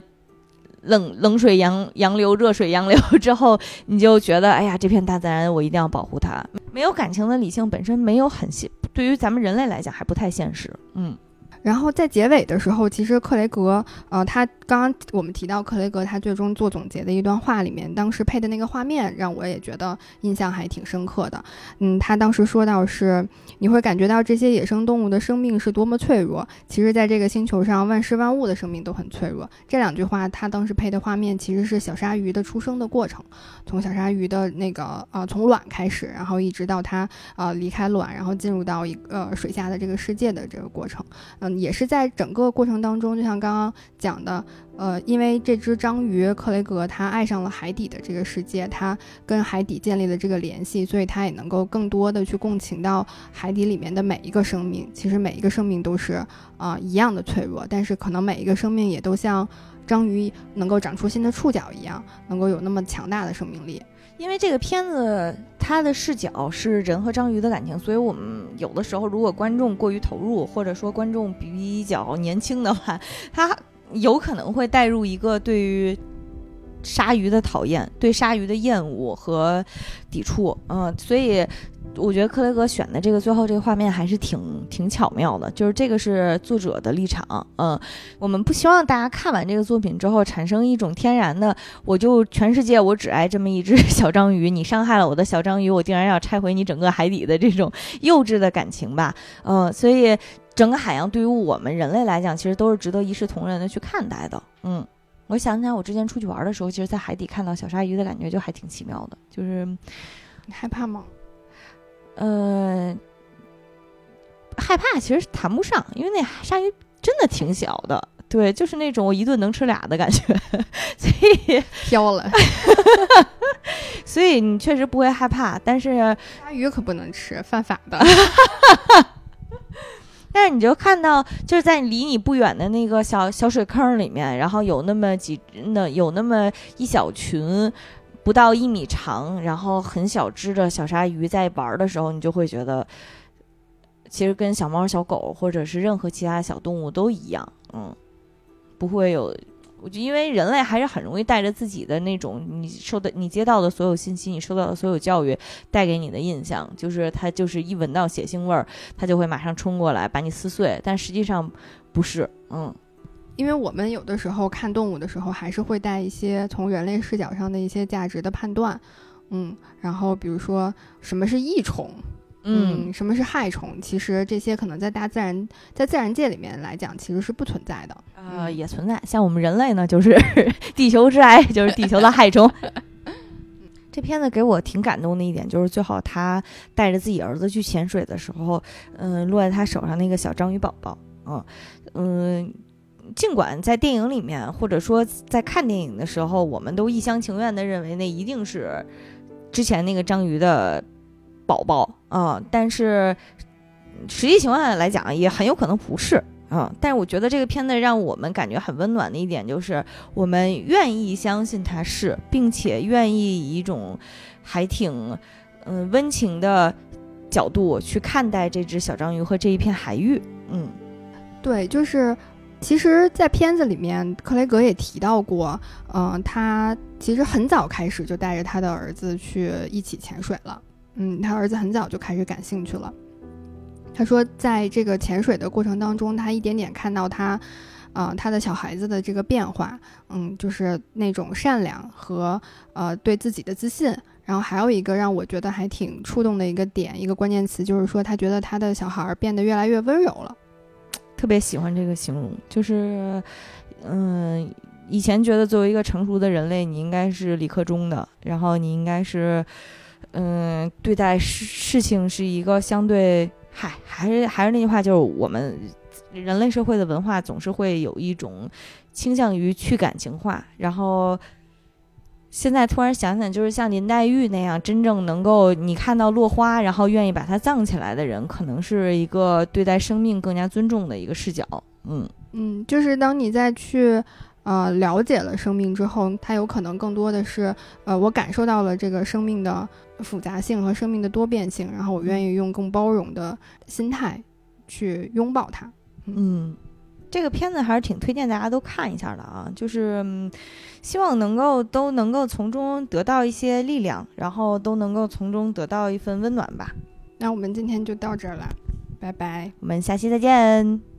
冷冷水洋洋流、热水洋流 之后，你就觉得哎呀，这片大自然我一定要保护它。没有感情的理性本身没有很，对于咱们人类来讲还不太现实。嗯。然后在结尾的时候，其实克雷格，呃，他刚刚我们提到克雷格他最终做总结的一段话里面，当时配的那个画面让我也觉得印象还挺深刻的。嗯，他当时说到是，你会感觉到这些野生动物的生命是多么脆弱。其实，在这个星球上，万事万物的生命都很脆弱。这两句话，他当时配的画面其实是小鲨鱼的出生的过程，从小鲨鱼的那个呃从卵开始，然后一直到它呃离开卵，然后进入到一个水下的这个世界的这个过程。嗯。也是在整个过程当中，就像刚刚讲的，呃，因为这只章鱼克雷格他爱上了海底的这个世界，他跟海底建立了这个联系，所以他也能够更多的去共情到海底里面的每一个生命。其实每一个生命都是啊一样的脆弱，但是可能每一个生命也都像章鱼能够长出新的触角一样，能够有那么强大的生命力。因为这个片子它的视角是人和章鱼的感情，所以我们有的时候如果观众过于投入，或者说观众比较年轻的话，他有可能会带入一个对于鲨鱼的讨厌、对鲨鱼的厌恶和抵触。嗯，所以。我觉得克雷格选的这个最后这个画面还是挺挺巧妙的，就是这个是作者的立场，嗯，我们不希望大家看完这个作品之后产生一种天然的，我就全世界我只爱这么一只 小章鱼，你伤害了我的小章鱼，我竟然要拆毁你整个海底的这种 幼稚的感情吧，嗯，所以整个海洋对于我们人类来讲，其实都是值得一视同仁的去看待的，嗯，我想起来我之前出去玩的时候，其实，在海底看到小鲨鱼的感觉就还挺奇妙的，就是你害怕吗？呃，害怕其实谈不上，因为那鲨鱼真的挺小的，对，就是那种我一顿能吃俩的感觉，所以飘了，所以你确实不会害怕。但是鲨鱼可不能吃，犯法的。但是你就看到，就是在离你不远的那个小小水坑里面，然后有那么几那有那么一小群。不到一米长，然后很小只的小鲨鱼在玩的时候，你就会觉得，其实跟小猫、小狗或者是任何其他小动物都一样，嗯，不会有，我就因为人类还是很容易带着自己的那种你受的、你接到的所有信息，你受到的所有教育带给你的印象，就是它就是一闻到血腥味儿，它就会马上冲过来把你撕碎，但实际上不是，嗯。因为我们有的时候看动物的时候，还是会带一些从人类视角上的一些价值的判断，嗯，然后比如说什么是益虫，嗯，什么是害虫，其实这些可能在大自然在自然界里面来讲，其实是不存在的，呃，也存在。像我们人类呢，就是 地球之癌，就是地球的害虫。这片子给我挺感动的一点，就是最后他带着自己儿子去潜水的时候，嗯，落在他手上那个小章鱼宝宝，嗯嗯。尽管在电影里面，或者说在看电影的时候，我们都一厢情愿地认为那一定是之前那个章鱼的宝宝啊，但是实际情况下来讲，也很有可能不是啊。但是我觉得这个片子让我们感觉很温暖的一点，就是我们愿意相信它是，并且愿意以一种还挺嗯温情的角度去看待这只小章鱼和这一片海域。嗯，对，就是。其实，在片子里面，克雷格也提到过，嗯，他其实很早开始就带着他的儿子去一起潜水了。嗯，他儿子很早就开始感兴趣了。他说，在这个潜水的过程当中，他一点点看到他，啊，他的小孩子的这个变化，嗯，就是那种善良和呃对自己的自信。然后还有一个让我觉得还挺触动的一个点，一个关键词，就是说他觉得他的小孩变得越来越温柔了。特别喜欢这个形容，就是，嗯，以前觉得作为一个成熟的人类，你应该是理科中的，然后你应该是，嗯，对待事事情是一个相对，嗨，还是还是那句话，就是我们人类社会的文化总是会有一种倾向于去感情化，然后。现在突然想想，就是像林黛玉那样，真正能够你看到落花，然后愿意把它葬起来的人，可能是一个对待生命更加尊重的一个视角。嗯嗯，就是当你再去呃了解了生命之后，它有可能更多的是呃我感受到了这个生命的复杂性和生命的多变性，然后我愿意用更包容的心态去拥抱它。嗯。这个片子还是挺推荐大家都看一下的啊，就是希望能够都能够从中得到一些力量，然后都能够从中得到一份温暖吧。那我们今天就到这儿了，拜拜，我们下期再见。